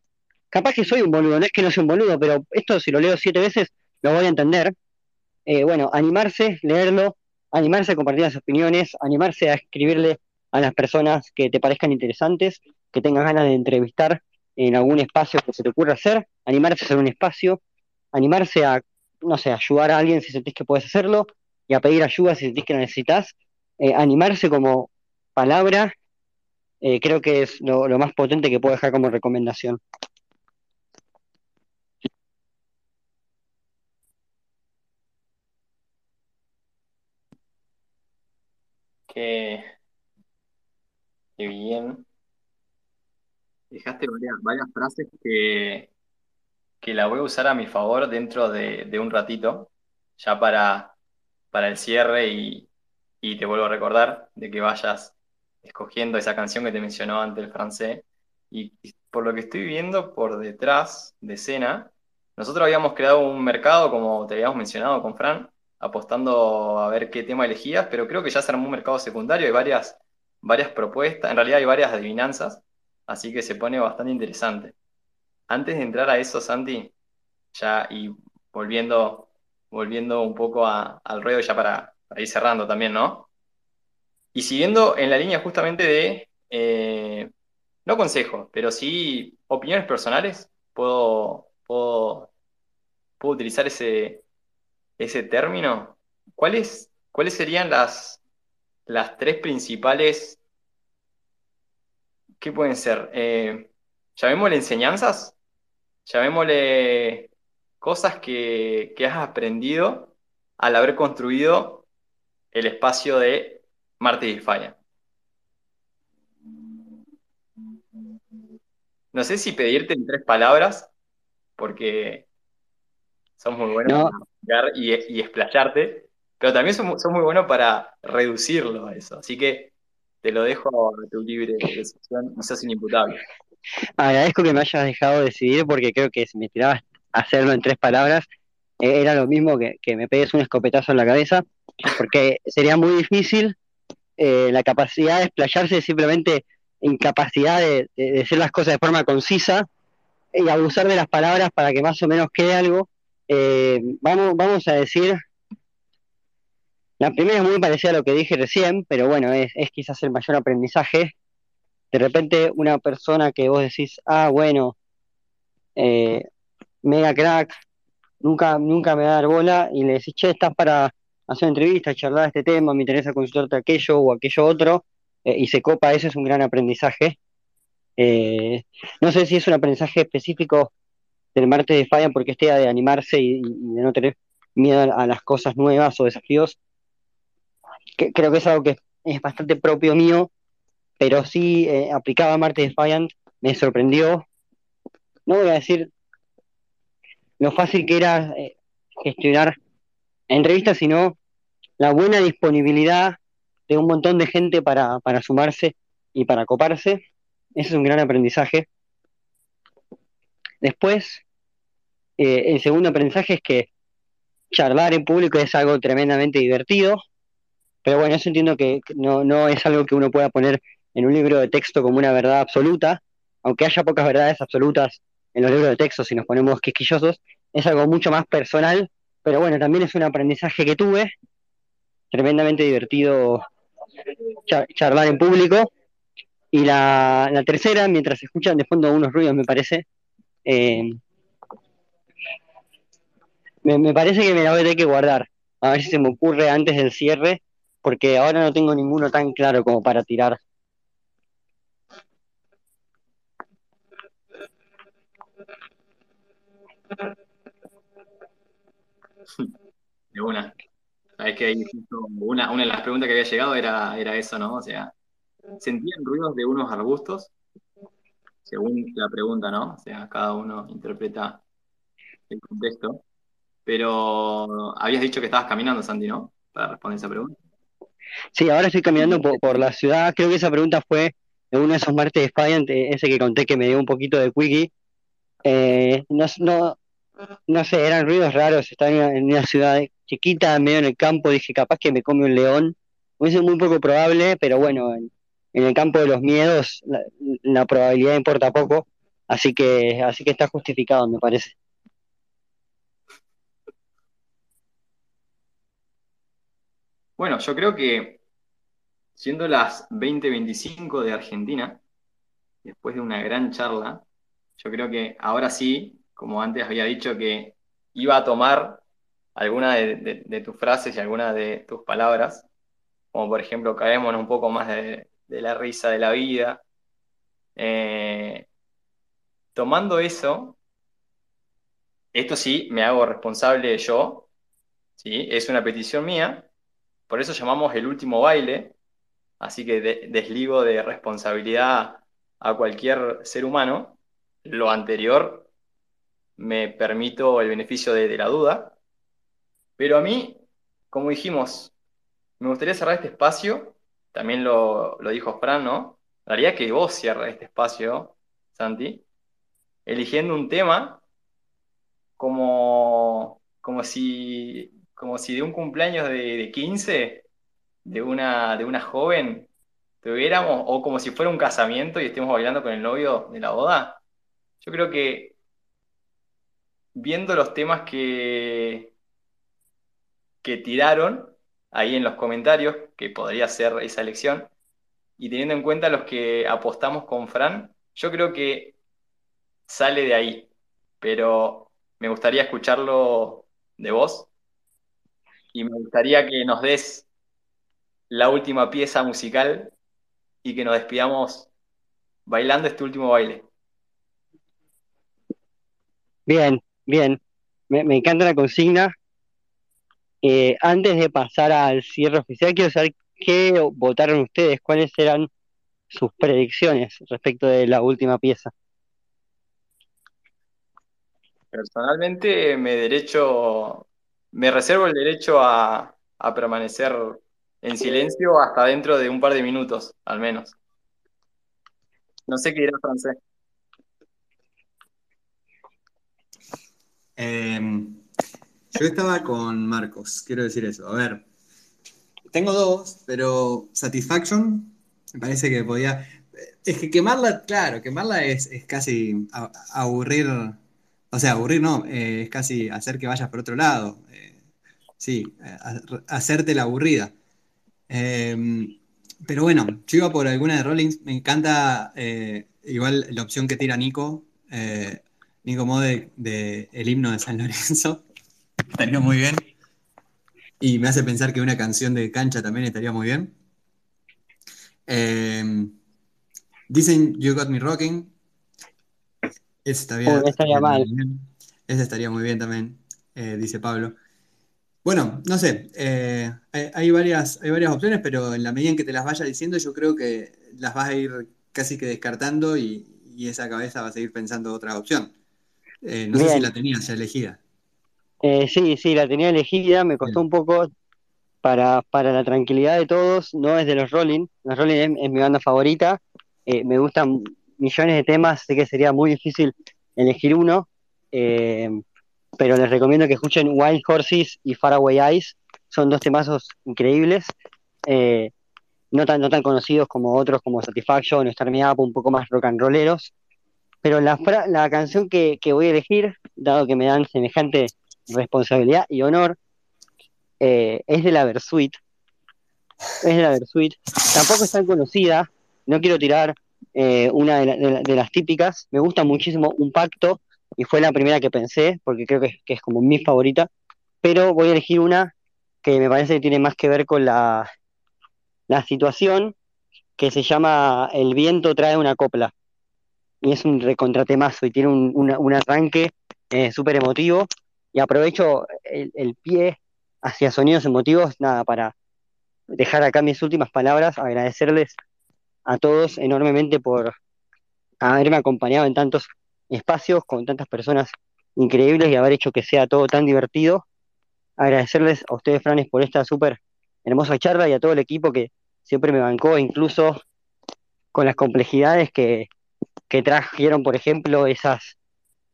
capaz que soy un boludo, no es que no soy un boludo, pero esto si lo leo siete veces lo voy a entender. Eh, bueno, animarse, leerlo, animarse a compartir las opiniones, animarse a escribirle a las personas que te parezcan interesantes, que tengas ganas de entrevistar en algún espacio que se te ocurra hacer, animarse a hacer un espacio, animarse a, no sé, ayudar a alguien si sentís que puedes hacerlo y a pedir ayuda si sentís que lo necesitas. Eh, animarse como palabra, eh, creo que es lo, lo más potente que puedo dejar como recomendación. Qué, bien. Dejaste varias, frases que, que la voy a usar a mi favor dentro de, un ratito, ya para, para el cierre y, y te vuelvo a recordar de que vayas escogiendo esa canción que te mencionó antes el francés. Y, por lo que estoy viendo por detrás de escena, nosotros habíamos creado un mercado, como te habíamos mencionado con Fran, apostando a ver qué tema elegías, pero creo que ya se armó un mercado secundario, hay varias, varias propuestas, en realidad hay varias adivinanzas, así que se pone bastante interesante. Antes de entrar a eso, Santi, ya y volviendo, volviendo un poco al ruedo ya para, ir cerrando también, ¿no? Y siguiendo en la línea justamente de, eh, no consejos, pero sí opiniones personales, puedo, puedo, puedo utilizar ese, ese término, ¿cuáles, cuáles serían las, las tres principales, ¿qué pueden ser? Eh, llamémosle enseñanzas llamémosle cosas que, que has aprendido al haber construido el espacio de Marte y Falla. No sé si pedirte en tres palabras, porque son muy buenos para y, y explayarte, pero también son, son, muy buenos para reducirlo a eso. Así que te lo dejo a tu libre decisión, no seas inimputable. Agradezco que me hayas dejado decidir porque creo que si me tirabas a hacerlo en tres palabras, eh, era lo mismo que, que, me pegues un escopetazo en la cabeza, porque sería muy difícil eh, la capacidad de explayarse simplemente incapacidad de, de, decir las cosas de forma concisa y abusar de las palabras para que más o menos quede algo. Eh, vamos, vamos a decir, la primera es muy parecida a lo que dije recién, pero bueno, es, es quizás el mayor aprendizaje. De repente una persona que vos decís, ah, bueno, eh, mega crack, nunca, nunca me da dar bola, y le decís, che, estás para hacer entrevista, charlar de este tema, me interesa consultarte aquello o aquello otro, eh, y se copa, eso es un gran aprendizaje. Eh, no sé si es un aprendizaje específico del martes de Falla porque esté de animarse y, y, de no tener miedo a, a las cosas nuevas o desafíos. Que, creo que es algo que es bastante propio mío, pero sí eh, aplicaba a Martes Defiant, me sorprendió. No voy a decir lo fácil que era eh, gestionar entrevistas, sino la buena disponibilidad de un montón de gente para, para sumarse y para coparse. Ese es un gran aprendizaje. Después, eh, el segundo aprendizaje es que charlar en público es algo tremendamente divertido, pero bueno, eso entiendo que no, no es algo que uno pueda poner en un libro de texto como una verdad absoluta, aunque haya pocas verdades absolutas en los libros de texto si nos ponemos quisquillosos, es algo mucho más personal, pero bueno, también es un aprendizaje que tuve, tremendamente divertido char charlar en público. Y la, la, tercera, mientras se escuchan de fondo unos ruidos, me parece, eh, me, me, parece que me la voy a tener que guardar, a ver si se me ocurre antes del cierre, porque ahora no tengo ninguno tan claro como para tirar. De una. Sabes que una, una de las preguntas que había llegado era, era eso, ¿no? O sea, ¿sentían ruidos de unos arbustos? Según la pregunta, ¿no? O sea, cada uno interpreta el contexto. Pero habías dicho que estabas caminando, Santi, ¿no? Para responder esa pregunta. Sí, ahora estoy caminando por, por la ciudad. Creo que esa pregunta fue en uno de esos martes de Defiant, ese que conté que me dio un poquito de quickie. Eh, no, no, no sé, eran ruidos raros. Estaba en una, ciudad chiquita, medio en el campo. Dije, capaz que me come un león. Es muy poco probable, pero bueno, en, en el campo de los miedos la, la, probabilidad importa poco. Así que, así que está justificado, me parece. Bueno, yo creo que siendo las 20:25 de Argentina, después de una gran charla, yo creo que ahora sí, como antes había dicho que iba a tomar alguna de, tus frases y alguna de tus palabras, como por ejemplo, caemos un poco más de, la risa de la vida. Eh, tomando eso, esto sí, me hago responsable yo, ¿sí? es una petición mía, por eso llamamos el último baile, así que de, desligo de responsabilidad a cualquier ser humano. Lo anterior me permito el beneficio de, la duda, pero a mí, como dijimos, me gustaría cerrar este espacio, también lo, lo dijo Fran, ¿no? Haría que vos cierres este espacio, Santi, eligiendo un tema como, como si como si de un cumpleaños de, de 15 de una, de una joven tuviéramos, o como si fuera un casamiento y estemos bailando con el novio de la boda. Yo creo que viendo los temas que, que tiraron ahí en los comentarios, que podría ser esa elección, y teniendo en cuenta los que apostamos con Fran, yo creo que sale de ahí, pero me gustaría escucharlo de vos y me gustaría que nos des la última pieza musical y que nos despidamos bailando este último baile. Bien, bien. Me, encanta la consigna. Eh, antes de pasar al cierre oficial, quiero saber qué votaron ustedes, cuáles eran sus predicciones respecto de la última pieza. Personalmente me derecho, me reservo el derecho a, a permanecer en silencio hasta dentro de un par de minutos, al menos. No sé qué dirá francés. Eh, yo estaba con Marcos, quiero decir eso. A ver, tengo dos, pero Satisfaction me parece que podía. Es que quemarla, claro, quemarla es, es casi aburrir. O sea, aburrir no, eh, es casi hacer que vayas por otro lado. Eh, sí, hacerte la aburrida. Eh, pero bueno, yo iba por alguna de Rollins. Me encanta eh, igual la opción que tira Nico. eh, Nico Mode de el himno de San Lorenzo. Estaría muy bien. Y me hace pensar que una canción de cancha también estaría muy bien. Eh, dicen You Got Me Rocking. Ese estaría, no estaría mal. Ese estaría muy bien también, eh, dice Pablo. Bueno, no sé, eh, hay, hay varias, hay varias opciones, pero en la medida en que te las vaya diciendo, yo creo que las vas a ir casi que descartando y, y esa cabeza va a seguir pensando otra opción. Eh, no sé si la tenías elegida. Eh, sí, sí, la tenía elegida, me costó Bien. un poco para, para la tranquilidad de todos, no es de los Rolling, los Rolling es, es mi banda favorita, eh, me gustan millones de temas, sé que sería muy difícil elegir uno, eh, pero les recomiendo que escuchen Wild Horses y Faraway Eyes, son dos temazos increíbles, no tan, no tan conocidos como otros como Satisfaction o Start Me Up, un poco más rock and rolleros, pero la, fra- la canción que, voy a elegir, dado que me dan semejante responsabilidad y honor, eh, es de la Versuit. Es de la Versuit. Tampoco es tan conocida. No quiero tirar eh, una de, la- de la- de las típicas. Me gusta muchísimo Un Pacto y fue la primera que pensé porque creo que, es- que es como mi favorita. Pero voy a elegir una que me parece que tiene más que ver con la, la situación que se llama El viento trae una copla. Y es un recontratemazo y tiene un, un arranque eh, súper emotivo. Y aprovecho el, el pie hacia sonidos emotivos, nada, para dejar acá mis últimas palabras, agradecerles a todos enormemente por haberme acompañado en tantos espacios con tantas personas increíbles y haber hecho que sea todo tan divertido. Agradecerles a ustedes, Franes, por esta súper hermosa charla y a todo el equipo que siempre me bancó, incluso con las complejidades que, que trajeron, por ejemplo, esas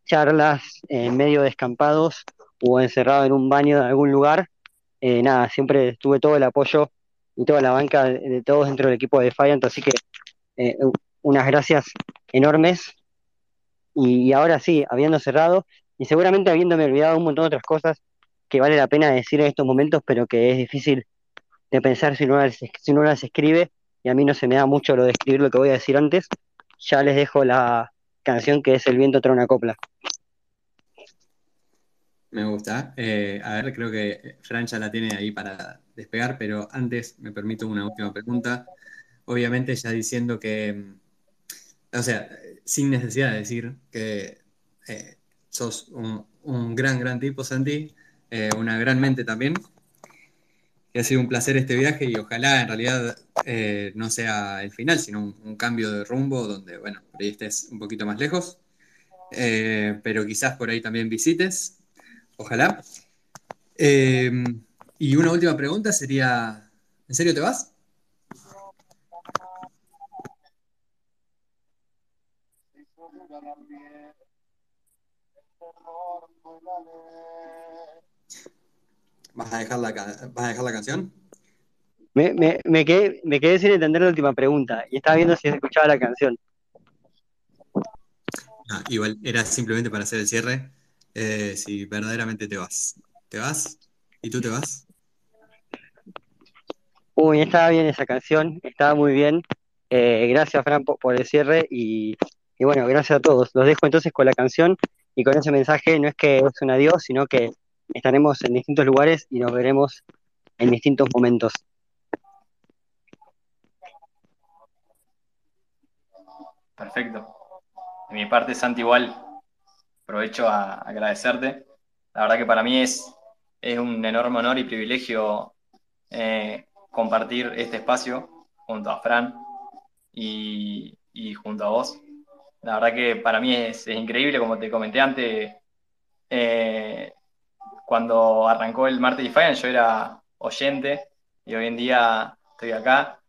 charlas en medio de escampados o encerrado en un baño de algún lugar. Eh, nada, siempre tuve todo el apoyo y toda la banca de, todos dentro del equipo de Defiant, así que eh, unas gracias enormes. Y, ahora sí, habiendo cerrado y seguramente habiéndome olvidado un montón de otras cosas que vale la pena decir en estos momentos, pero que es difícil de pensar si uno las, si uno las escribe, y a mí no se me da mucho lo de escribir lo que voy a decir antes, ya les dejo la canción que es El viento trae una copla. Me gusta. Eh, a ver, creo que Fran ya la tiene ahí para despegar, pero antes me permito una última pregunta. Obviamente ya diciendo que, mm, o sea, sin necesidad de decir que eh, sos un, un gran, gran tipo, Santi, eh, una gran mente también. Que ha sido un placer este viaje y ojalá en realidad eh, no sea el final, sino un, cambio de rumbo donde, bueno, por ahí estés un poquito más lejos, Eh, pero quizás por ahí también visites. Ojalá. Eh, y una última pregunta sería, ¿en serio te vas? ¿Vas a dejar la, vas a dejar la canción? Me, me, me, quedé, me quedé sin entender la última pregunta y estaba viendo si escuchaba la canción. Ah, igual era simplemente para hacer el cierre. eh, si verdaderamente te vas. ¿Te vas? ¿Y tú te vas? Uy, estaba bien esa canción, estaba muy bien. Eh, gracias, Fran, por, por el cierre y, y bueno, gracias a todos. Los dejo entonces con la canción y con ese mensaje. No es que es un adiós, sino que estaremos en distintos lugares y nos veremos en distintos momentos. Perfecto. De mi parte, Santi, igual. aprovecho a agradecerte. La verdad que para mí es, es un enorme honor y privilegio eh, compartir este espacio junto a Fran y, y, junto a vos. La verdad que para mí es, es increíble, como te comenté antes, eh, cuando arrancó el Martes Defiant yo era oyente y hoy en día estoy acá.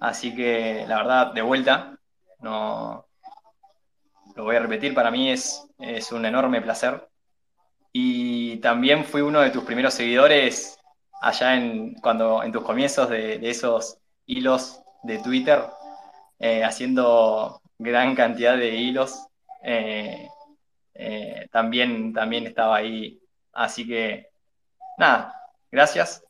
Así que la verdad, de vuelta, no lo voy a repetir, para mí es, es un enorme placer. Y también fui uno de tus primeros seguidores allá en, cuando, en tus comienzos de, esos hilos de Twitter, eh, haciendo gran cantidad de hilos. Eh, eh, también, también estaba ahí. Así que, nada, gracias.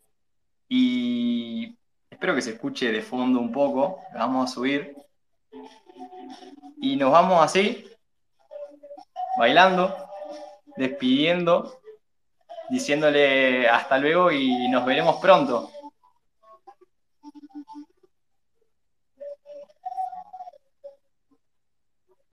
Y espero que se escuche de fondo un poco. Vamos a subir. Y nos vamos así, bailando, despidiendo, diciéndole hasta luego y nos veremos pronto.